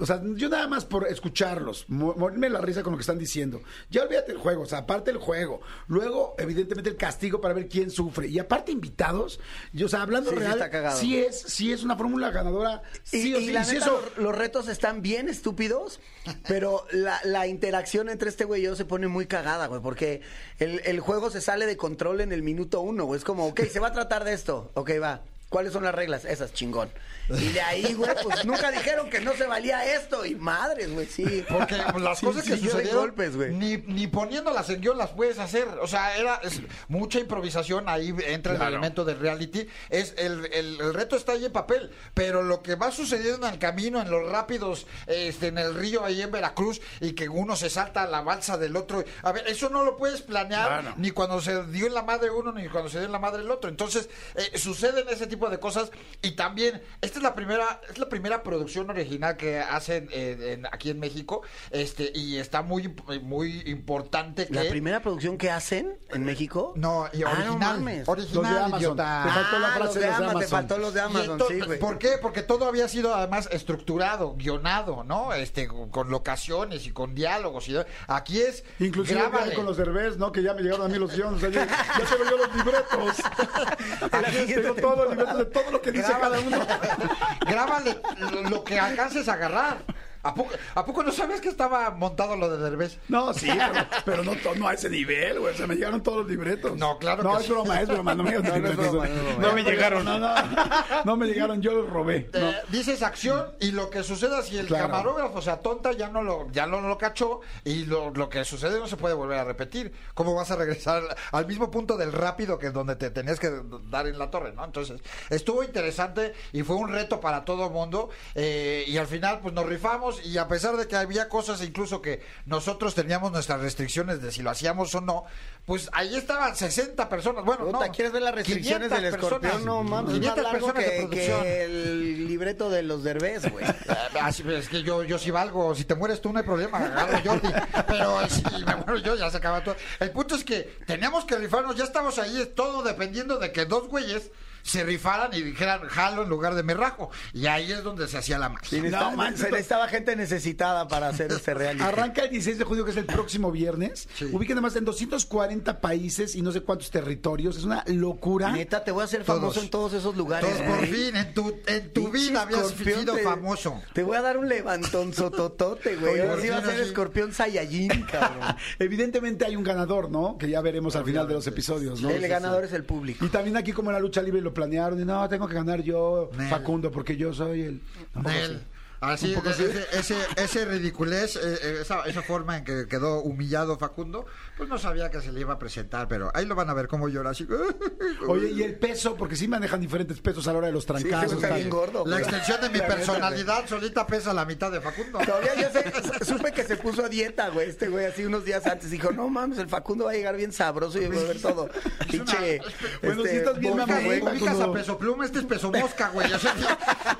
S2: O sea, yo nada más por escucharlos, mo- morirme la risa con lo que están diciendo. Ya olvídate el juego, o sea, aparte el juego. Luego, evidentemente, el castigo para ver quién sufre. Y aparte, invitados. Y, o sea, hablando
S6: Sí, sí
S2: real,
S6: cagado.
S2: sí es, sí es una fórmula ganadora.
S6: Y,
S2: Sí o
S6: y
S2: sí.
S6: la neta,
S2: eso-
S6: los, los retos están bien estúpidos, pero la, la interacción entre este güey y yo se pone muy cagada, güey, porque el, el juego se sale de control en el minuto uno, güey. Es como, ok, se va a tratar de esto. Ok, va. ¿Cuáles son las reglas? Esas, chingón. Y de ahí, güey, pues nunca dijeron que no se valía esto. Y madres, güey, sí.
S7: Porque las
S6: Sí,
S7: cosas
S6: sí,
S7: que sucedieron,
S6: golpes, güey.
S7: ni, ni poniéndolas en guion las puedes hacer. O sea, era es mucha improvisación, ahí entra el elemento del reality. Es el, el- el reto está ahí en papel, pero lo que va sucediendo en el camino, en los rápidos, este, en el río ahí en Veracruz, y que uno se salta a la balsa del otro. A ver, eso no lo puedes planear
S2: Claro.
S7: ni cuando se dio en la madre uno, ni cuando se dio en la madre el otro. Entonces, eh, suceden ese tipo de cosas. Y también, esta es la primera, es la primera producción original que hacen eh, en- aquí en México. Este, y está muy, muy importante que.
S6: La primera producción que hacen en México.
S7: No, y
S6: Ah, no
S7: original.
S6: mames.
S7: original,
S2: Los de Amazon.
S7: idiota.
S2: Te faltó la
S6: Ah,
S2: frase
S6: los de
S2: de los de
S6: Amazon, te faltó los de Amazon, sí, güey.
S7: ¿Por qué? Porque todo había sido además estructurado, guionado, ¿no? Este, con locaciones y con diálogos. Y, aquí es.
S2: Inclusive con los derbés, ¿no? Que ya me llegaron a mí los guiones. O sea, ya, ya tengo yo los libretos. Aquí tengo todos los libretos de todo lo que dice cada uno.
S7: Grábale lo- lo que alcances a agarrar. ¿A poco, ¿A poco no sabes que estaba montado lo de Derbez?
S2: No, sí, pero, pero no, no a ese nivel, güey. O sea, me llegaron todos los libretos.
S7: No, claro
S2: No,
S7: que
S2: es
S7: sí.
S2: broma, es broma. No me llegaron
S6: No, no es
S2: libretos.
S6: broma, no es broma.
S2: No me llegaron, no, no. No me llegaron, yo los robé. No.
S7: Eh, dices acción y lo que suceda si el
S2: Claro.
S7: camarógrafo se atonta ya no lo ya no lo cachó y lo, lo que sucede no se puede volver a repetir. ¿Cómo vas a regresar al mismo punto del rápido que donde te tenías que dar en la torre, no? Entonces, estuvo interesante y fue un reto para todo mundo eh, y al final pues nos rifamos y a pesar de que había cosas incluso que nosotros teníamos nuestras restricciones de si lo hacíamos o no, pues ahí estaban 60 personas. Bueno,
S6: Puta,
S7: no,
S6: ¿quieres ver las restricciones
S7: 500
S6: del escorpión?
S7: personas.
S6: No mames, es más
S7: 500
S6: largo
S7: personas de
S6: que,
S7: producción.
S6: que el libreto de los derbés, güey.
S7: Así, es que yo, yo sí valgo. Si te mueres tú, no hay problema. Agarro Jordi. Pero si me muero yo, ya se acaba todo. El punto es que teníamos que rifarnos. Ya estamos ahí, todo dependiendo de que dos güeyes se rifaran y dijeran jalo en lugar de me rajo. Y ahí es donde se hacía la magia.
S6: Sí, necesitaba-
S2: manches,
S6: se necesitaba gente necesitada para hacer este reality.
S2: Arranca el 16 de junio, que es el próximo viernes.
S7: Sí.
S2: Ubiquen además en 240 países y no sé cuántos territorios. Es una locura.
S6: Neta, te voy a hacer
S7: Todos.
S6: famoso en todos esos lugares.
S7: Todos por fin, en tu, en tu vida habías sido
S6: te-
S7: famoso.
S6: Te voy a dar un levantón sototote, güey. Ahora sí va a ser escorpión Saiyajin, cabrón.
S2: Evidentemente hay un ganador, ¿no? Que ya veremos al final de los episodios, ¿no?
S6: El ganador es el público.
S2: Y también aquí como en la lucha libre lo planearon y no, tengo que ganar yo,
S7: Nel.
S2: Facundo, porque yo soy el...
S7: Así,
S2: poco así.
S7: ese, ese, ese ridiculez, eh, eh, esa, esa forma en que quedó humillado Facundo, pues no sabía que se le iba a presentar, pero ahí lo van a ver cómo llora así.
S2: Oye, y el peso, porque sí manejan diferentes pesos a la hora de los
S6: Sí,
S2: trancazos.
S6: güey está bien gordo.
S7: La extensión de mi personalidad solita pesa la mitad de Facundo.
S6: Todavía yo sé- supe que se puso a dieta, güey. Este güey, así unos días antes dijo: No mames, el Facundo va a llegar bien sabroso y va a ver todo. Pinche.
S2: Bueno,
S6: este,
S2: sí estás bien
S6: güey.
S7: Ubicas a peso pluma, este es peso mosca, güey. O sea,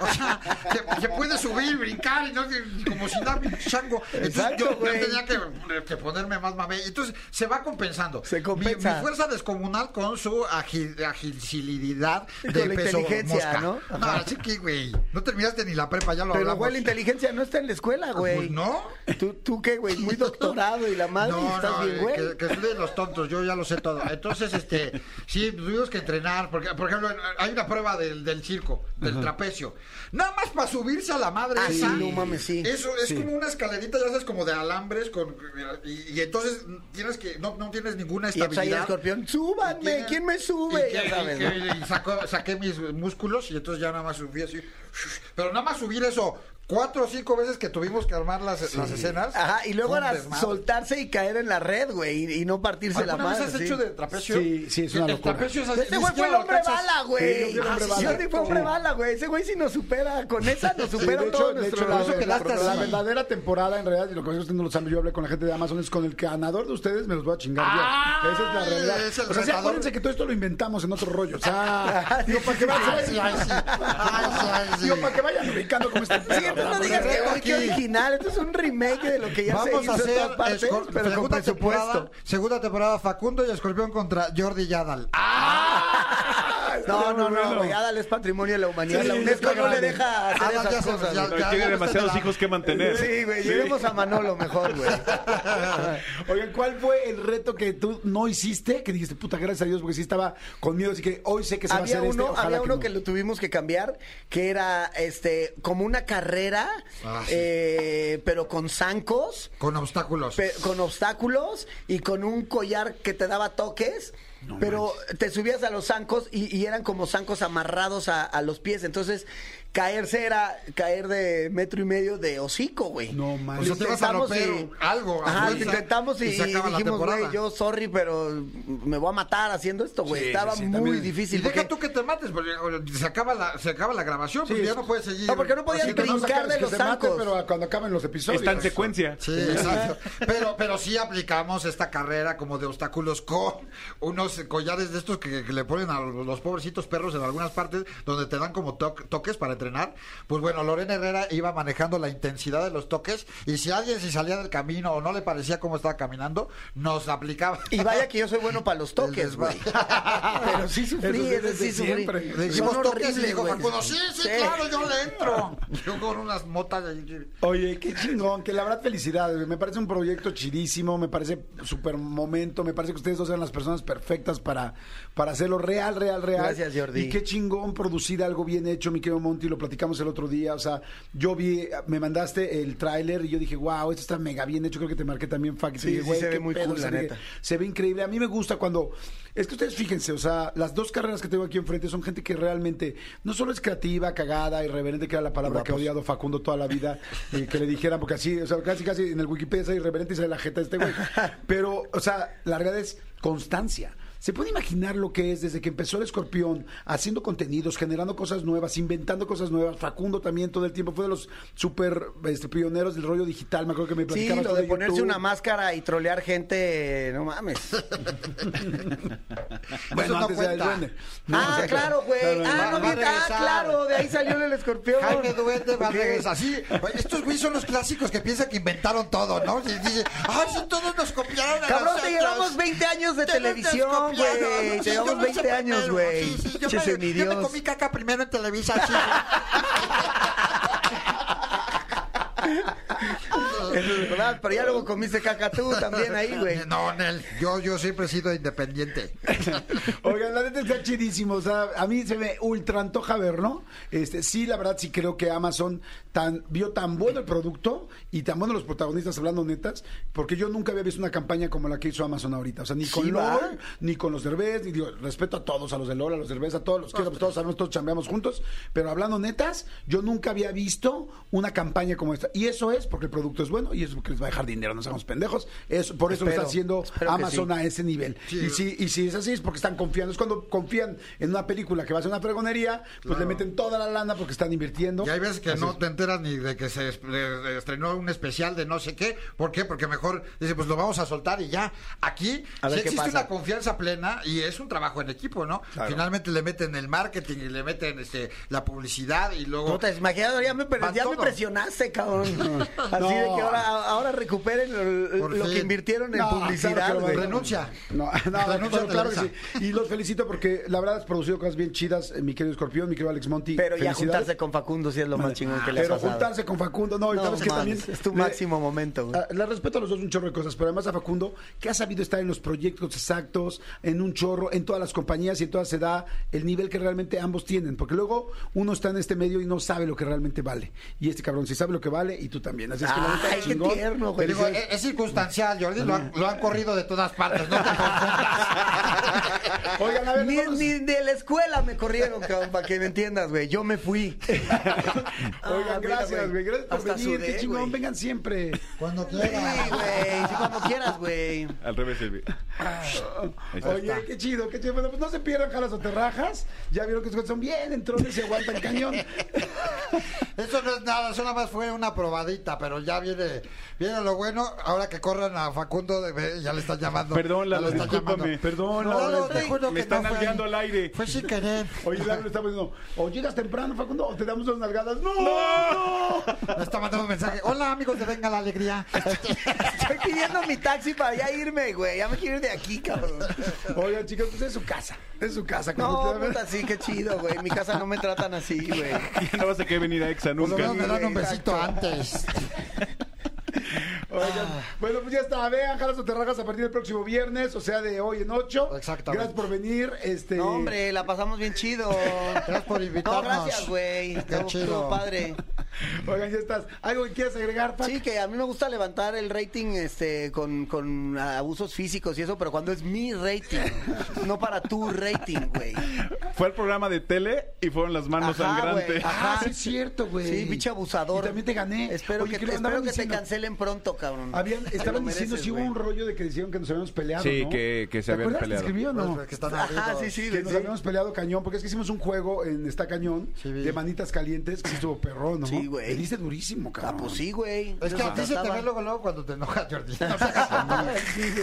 S7: o sea, se, se puede subir, brincar, y no, como si nada, chango. Entonces
S6: Exacto,
S7: yo, yo tenía que, que ponerme más mamey. Entonces se va compensando.
S6: Se compensa.
S7: Mi, fuerza descomunal con su agil- agilidad de
S6: con la
S7: peso
S6: inteligencia,
S7: mosca.
S6: ¿no?
S7: No,
S6: Ajá.
S7: así que, güey, no terminaste ni la prepa, ya lo
S6: Pero,
S7: hablamos.
S6: güey, la inteligencia no está en la escuela, güey.
S7: Pues no.
S6: ¿Tú, ¿Tú qué, güey? Muy doctorado y la madre, y estás bien,
S7: eh,
S6: güey.
S7: Que, que soy de los tontos, yo ya lo sé todo. Entonces, este, sí, tuvimos que entrenar, porque, por ejemplo, hay una prueba del, del circo, del trapecio. Nada más para subirse a la madre
S6: Ah, sí, no mames, sí.
S7: Eso es como una escalerita, ya sabes, como de alambres, con, y, y entonces tienes que, no, no tienes ninguna
S6: Y pues ahí el
S7: estabilidad.
S6: escorpión,
S7: Y
S6: súbanme,
S7: tiene-
S6: ¿quién me sube?
S7: Y,
S6: Ya sabes,
S7: y
S6: ¿no?
S7: que- y sacó- saqué mis músculos y entonces ya nada más subí así. Pero nada más subir eso cuatro o cinco veces que tuvimos que armar las, las escenas.
S6: Ajá, y luego era soltarse y caer en la red, güey, y, y no partirse la
S7: ¿Alguna vez
S6: madre.
S7: has
S6: sí.
S7: hecho de trapecio?
S2: Sí, sí, es una
S7: El
S2: locura.
S7: trapecio es así,
S6: Ese güey fue el hombre bala, güey.
S2: Sí, bala.
S6: Jordi fue hombre bala, güey. Ese güey sí nos supera. Con esa nos
S2: Sí,
S6: supera
S2: de
S6: todo
S2: hecho, de
S6: nuestro
S2: hecho, la, la- la verdadera temporada, en realidad, y lo que ustedes no lo saben, yo hablé con la gente de Amazon, es con el ganador de ustedes me los voy a chingar
S7: Ah,
S2: yo. Esa es la realidad.
S7: es
S2: o sea, sí, acuérdense que todo esto lo inventamos en otro rollo. O sea, digo, para que
S7: Ay,
S2: vayan,
S7: sí, ay, sí. Ay, sí, ay, sí.
S2: digo, para que vayan ubicando cómo está.
S6: No digas que
S7: aquí.
S6: original. Esto es un remake de lo que ya se
S7: Vamos
S6: hizo
S7: a
S6: en
S7: hacer
S6: todas partes,
S7: escor-
S6: pero con
S7: segunda
S6: presupuesto.
S7: temporada, segunda temporada Facundo y Escorpión contra Jordi Yadal.
S6: No, no, no, güey. Adal es patrimonio de la humanidad.
S2: Sí,
S6: la UNESCO no le deja hacer
S7: Adal
S6: esas cosas.
S7: ya- ya-
S4: Tiene
S7: ya
S4: demasiados hijos que mantener.
S6: Sí, güey. Llevemos a Manolo mejor, güey.
S2: Oigan, ¿cuál fue el reto que tú no hiciste? Que dijiste, puta, gracias a Dios, porque sí estaba con miedo, así que hoy sé que se va a
S6: había
S2: hacer
S6: uno,
S2: este. ojalá
S6: había uno
S2: no.
S6: que lo tuvimos que cambiar, que era este como una carrera,
S7: Ah, sí.
S6: eh, pero con zancos,
S7: Con obstáculos.
S6: pe- con obstáculos y con un collar que te daba toques. Pero te subías a los zancos y, y eran como zancos amarrados a, a los pies. Entonces, caerse era caer de metro y medio de hocico, güey.
S2: No
S7: O
S2: manches.
S7: sea, te vas a romper algo. a
S6: Ajá,
S7: fuerza,
S6: intentamos y,
S7: y
S6: dijimos, güey, yo sorry, pero me voy a matar haciendo esto, güey.
S2: Sí,
S6: Estaba
S2: sí,
S6: muy
S2: también.
S6: difícil.
S7: Y deja
S6: porque-
S7: tú que te mates, porque o, se acaba la, se acaba la grabación, porque
S2: Sí,
S7: ya no puedes seguir.
S6: No, porque no
S2: no
S6: brincar de los zancos.
S2: pero cuando acaben los episodios.
S4: Está en secuencia.
S7: Sí, exacto. Pero, pero sí aplicamos esta carrera como de obstáculos con unos collares de estos que, que le ponen a los, pobrecitos perros en algunas partes donde te dan como toques para entrenar. Pues bueno, Lorena Herrera iba manejando la intensidad de los toques y si alguien se salía del camino o no le parecía cómo estaba caminando, nos aplicaba.
S6: Y vaya que yo soy bueno para los toques, güey. Pero sí sufrí,
S2: Eso sí,
S6: sí sufrí.
S2: siempre.
S7: Le dijimos toques y dijo. Facundo, sí, sí, claro, yo le entro. Yo con unas motas ahí.
S2: Oye, qué chingón, que la verdad felicidades, me parece un proyecto chidísimo, me parece súper momento, me parece que ustedes dos eran las personas perfectas para, para hacerlo real, real, real.
S6: Gracias, Jordi.
S2: Y qué chingón producir algo bien hecho, mi querido Monty, lo platicamos el otro día, o sea, yo vi, me mandaste el tráiler y yo dije, wow, esto está mega bien hecho, creo que te marqué también, Fac, y te
S6: Sí,
S2: dije,
S6: sí
S2: güey,
S6: se ve muy
S2: pedo,
S6: cool, la
S2: se ve-
S6: neta.
S2: Se ve increíble, a mí me gusta cuando, es que ustedes fíjense, o sea, las dos carreras que tengo aquí enfrente son gente que realmente no solo es creativa, cagada, irreverente, que era la palabra que ha odiado Facundo toda la vida, eh, que le dijeran, porque así, o sea, casi casi en el Wikipedia sale irreverente y sale la jeta de este güey. Pero, o sea, la realidad es constancia. ¿Se puede imaginar lo que es desde que empezó el escorpión, haciendo contenidos, generando cosas nuevas, inventando cosas nuevas? Facundo también todo el tiempo fue de los súper este, pioneros del rollo digital. Me acuerdo que me
S6: Sí,
S2: platicabas
S6: lo de ponerse
S2: YouTube.
S6: una máscara y trolear gente, no mames.
S2: Bueno,
S7: Eso no cuenta.
S2: duende. No,
S6: ah,
S2: o sea,
S6: claro, güey.
S2: claro,
S6: Ah, no, ah, claro, de ahí salió el escorpión.
S7: Jaime Duende va a regresar. Sí, estos güeyes son los clásicos que piensan que inventaron todo, ¿no? Y dice, ay, si todos nos copiaron a
S6: Cabrón, te llevamos 20 años de
S7: Te-
S6: televisión,
S7: copiaron.
S6: güey. Llevamos
S7: hice
S6: 20 años, güey.
S7: Sí, sí, yo, me, yo me comí caca primero en Televisa. sí.
S6: Eso es verdad, pero ya luego comiste caca tú también ahí, güey.
S7: No, Nel, yo, yo siempre he sido independiente.
S2: Oigan, la neta está chidísimo. O sea, a mí se me ultra antoja verlo. Este, sí, la verdad, sí creo que Amazon tan, vio tan bueno el producto y tan bueno los protagonistas hablando netas, porque yo nunca había visto una campaña como la que hizo Amazon ahorita. O sea, ni con
S6: Sí.
S2: LOL, ni con los Derbez, ni digo, respeto a todos, a los de LOL, a los Derbez, a todos los pues todos sabemos, todos chambeamos juntos. Pero hablando netas, yo nunca había visto una campaña como esta. Y eso es porque el producto es bueno y es porque les va a dejar dinero, no seamos pendejos. Es, por eso lo está haciendo Amazon
S6: sí.
S2: a ese nivel.
S7: Sí.
S2: Y si, y si es así, es porque están confiando. Es cuando confían en una película que va a ser una fregonería, pues le meten toda la lana porque están invirtiendo.
S7: Y hay veces que
S2: Así
S7: no
S2: es.
S7: te enteras ni de que se estrenó un especial de no sé qué. ¿Por qué? Porque mejor dice, pues lo vamos a soltar y ya. Aquí
S6: qué
S7: existe
S6: pasa.
S7: una confianza plena y es un trabajo en equipo, ¿no?
S2: Claro.
S7: Finalmente le meten el marketing y le meten este, la publicidad y luego...
S6: Puta, imagínate, ya me, ya me presionaste, cabrón. Así
S2: No.
S6: de que ahora, ahora recuperen lo, que invirtieron en
S2: No,
S6: publicidad,
S2: claro
S7: Renuncia.
S2: No, no,
S7: Renuncia
S2: pero claro que sí. Y los felicito porque la verdad has producido cosas bien chidas, eh, mi querido Escorpión, mi querido Alex Monti.
S6: Pero ya juntarse con Facundo sí es lo más chingón que le ha
S2: Pero juntarse con Facundo, no, y
S6: No
S2: sabes que también
S6: es tu
S2: le-
S6: máximo momento, güey.
S2: Ah, Le respeto a los dos un chorro de cosas, pero además a Facundo, que ha sabido estar en los proyectos exactos, en un chorro, en todas las compañías y en todas se da el nivel que realmente ambos tienen, porque luego uno está en este medio y no sabe lo que realmente vale. Y este cabrón sí sabe lo que vale y tú también. Así es que la
S6: Ay, qué tierno, güey.
S7: Digo, es, es circunstancial, Jordi. Lo han, lo han corrido de todas partes. No te confundas.
S2: Oigan, a ver,
S6: Ni,
S2: vamos-
S6: ni de la escuela me corrieron, cabrón, para que me entiendas, güey. Yo me fui. Ah,
S2: Oigan, gracias, güey. Gracias por
S6: Hasta
S2: venir. Qué
S6: sudé,
S2: chingón,
S6: güey.
S2: vengan siempre.
S7: Cuando
S6: Sí,
S7: quieras.
S6: güey. Sí, cuando quieras, güey.
S4: Al revés, Silvi.
S2: Oye, qué chido, qué chido. Bueno, pues no se pierdan jalas o terrajas. Ya vieron que son bien entrones y aguantan cañón.
S7: Eso no es nada, eso nada más fue una probadita, pero ya viene, viene lo bueno. Ahora que corran a Facundo, de- ya le están llamando.
S4: Perdón, Lalo,
S7: le están
S4: discúlpame.
S7: llamando.
S2: Perdón,
S7: No,
S2: Lalo,
S7: Lalo, te
S2: estoy-
S7: juro
S4: me
S7: que
S4: están
S7: no ahí.
S4: al aire.
S7: Fue sin querer.
S2: Oye, Lalo le está poniendo, o llegas temprano, Facundo, o te damos unas nalgadas. ¡No! ¡No!
S7: Le está mandando un mensaje. Hola, amigos de Venga la Alegría.
S6: Estoy pidiendo mi taxi para ya irme, güey. Ya me quiero ir de aquí, cabrón.
S2: Oigan, chicos, pues es su casa. Es su casa.
S6: No, puta, sí, qué chido, güey. En mi casa no me tratan así, güey.
S4: Ya no vas a querer venir a Exa
S7: Por lo
S4: nunca.
S7: menos me dan un besito antes.
S2: Oigan, bueno, pues ya está. Vean, jalas o terrajas a partir del próximo viernes, o sea, de hoy en ocho.
S7: Exactamente.
S2: Gracias por venir. Este...
S6: No, hombre, la pasamos bien chido.
S7: Gracias por invitarnos.
S6: No, gracias, güey.
S7: Qué chido.
S6: padre.
S2: Oigan, ya estás. ¿Algo que quieras agregar, Pac?
S6: Sí, que a mí me gusta levantar el rating este con, con abusos físicos y eso, pero cuando es mi rating, no para tu rating, güey.
S4: Fue el programa de tele y fueron las manos
S6: Ajá,
S4: sangrantes.
S2: Ah,
S6: Ajá.
S2: sí, es cierto, güey.
S6: Sí, pinche abusador.
S2: Y también te gané.
S6: Espero
S2: Oye,
S6: que,
S2: ¿qué
S6: te,
S2: le andaban
S6: espero que te
S2: diciendo?
S6: Cancelen pronto, cabrón.
S2: Habían,
S6: Te
S2: estaban diciendo si hubo un rollo de que decían que nos habíamos peleado.
S4: Sí,
S2: ¿no?
S4: que- que se
S2: ¿Te
S4: habían peleado.
S2: ¿Te escribió o no?
S7: Pues, que están
S6: Ajá, sí, sí.
S2: que nos
S6: sí.
S2: habíamos peleado cañón, porque es que hicimos un juego en Está Cañón
S7: Sí,
S2: de manitas calientes, que estuvo perrón, ¿no?
S6: Sí, güey.
S2: Diste durísimo,
S6: Ah,
S2: cabrón.
S6: pues sí, güey.
S7: Es que a ti se te ve luego, luego cuando te enojas, Jordi. No seas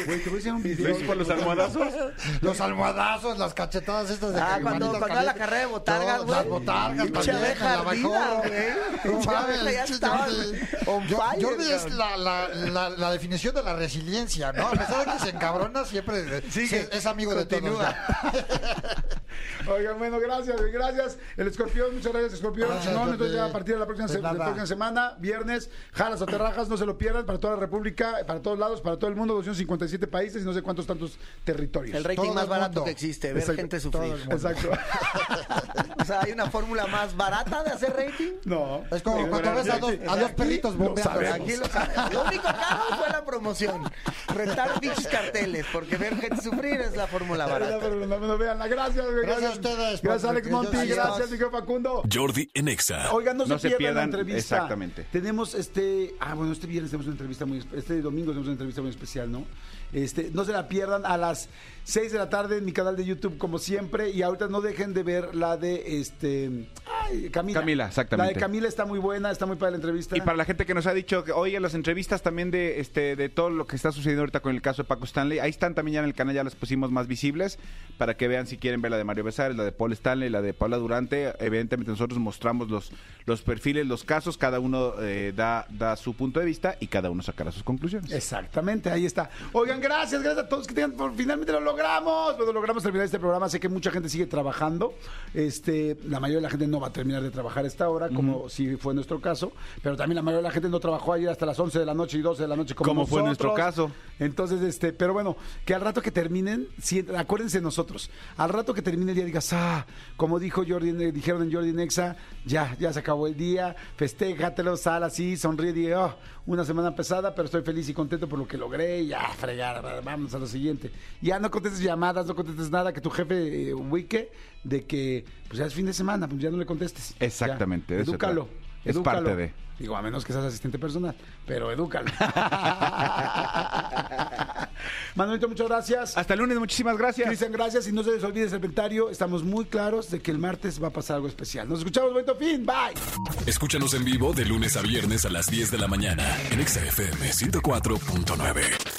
S2: Güey, te voy a hacer un video.
S4: ¿Ves con los almohadazos?
S7: Los almohadazos, las cachetadas estas de
S6: Ah, cuando, era la carrera de botargas,
S7: No,
S6: güey.
S7: Las botargas la bajó.
S6: güey.
S7: No
S6: Pinche
S7: mames,
S6: abeja ya
S7: pinche
S6: estaba
S7: Jordi. Jordi es la, la, la, la definición de la resiliencia, ¿no? A pesar de que se encabrona, siempre
S6: Sigue.
S7: es amigo de todos.
S6: Continúa.
S2: Oigan, bueno, gracias, gracias. El escorpión, muchas gracias, escorpión. No, entonces ya a partir de la próxima,
S7: Pues
S2: la semana, viernes, jalas o terrajas, no se lo pierdan, para toda la República, para todos lados, para todo el mundo, 257 países y no sé cuántos tantos territorios.
S6: El rating
S7: Todo
S6: más
S7: el
S6: barato
S7: mundo.
S6: que existe, ver
S2: Exacto.
S6: gente sufrir.
S2: Exacto.
S6: O sea, ¿hay una fórmula más barata de hacer rating?
S2: No.
S7: Es como cuando ves a dos, a dos perritos bombeando.
S6: Aquí lo Lo único caro fue la promoción. Rentar bichos carteles, porque ver gente sufrir es la fórmula barata.
S2: pero no, no, vean, gracias, güey,
S7: Gracias a ustedes
S2: Gracias, Alex Monti, gracias, Miguel Facundo.
S1: Jordi en Exa.
S2: Oigan, no,
S4: No
S2: se,
S4: se
S2: pierdan, la entrevista.
S4: exactamente.
S2: Tenemos este, ah, bueno, este viernes tenemos una entrevista muy, este domingo tenemos una entrevista muy especial, ¿no? Este, no se la pierdan a las 6 de la tarde en mi canal de YouTube como siempre y ahorita no dejen de ver la de este, ay, Camila.
S4: Camila, exactamente.
S2: La de Camila está muy buena, está muy para la entrevista.
S4: Y para la gente que nos ha dicho que oye las entrevistas también de este de todo lo que está sucediendo ahorita con el caso de Paco Stanley, ahí están también ya en el canal, ya las pusimos más visibles para que vean si quieren ver la de Mario Besares, la de Paul Stanley, la de Paula Durante. Evidentemente nosotros mostramos los los perfiles, los casos, cada uno eh, da da su punto de vista y cada uno sacará sus conclusiones.
S2: Exactamente, ahí está. Oigan, gracias, gracias a todos que tengan, por, finalmente lo logramos. Logramos terminar este programa. Sé que mucha gente sigue trabajando. Este, la mayoría de la gente no va a terminar de trabajar a esta hora, como si fue nuestro caso. Pero también la mayoría de la gente no trabajó ayer hasta las 11 de la noche y 12 de la noche, como,
S4: Como fue nuestro caso.
S2: Entonces, este, pero bueno, que al rato que terminen, si- acuérdense de nosotros. Al rato que termine el día digas, ah, como dijo Jordi, eh, dijeron en Jordi Nexa, ya, ya se acabó el día, festéjatelo, sal así, sonríe, y oh, una semana pesada, pero estoy feliz y contento por lo que logré, y ya, fregar, vamos a lo siguiente. Ya no contestes llamadas, no contestes nada, que tu jefe eh, ubique de que, pues ya es fin de semana, pues ya no le contestes.
S4: Exactamente,
S2: Ya,
S4: eso
S2: edúcalo.
S4: Es
S2: edúcalo.
S4: parte de.
S2: Digo, a menos que seas asistente personal, pero edúcalo. Manuelito, muchas gracias.
S4: Hasta el lunes, muchísimas gracias.
S2: Cristian, gracias. Y no se les olvide el serpentario. Estamos muy claros de que el martes va a pasar algo especial. Nos escuchamos, bonito fin. Bye.
S1: Escúchanos en vivo de lunes a viernes a las 10 de la mañana en Exa FM 104.9.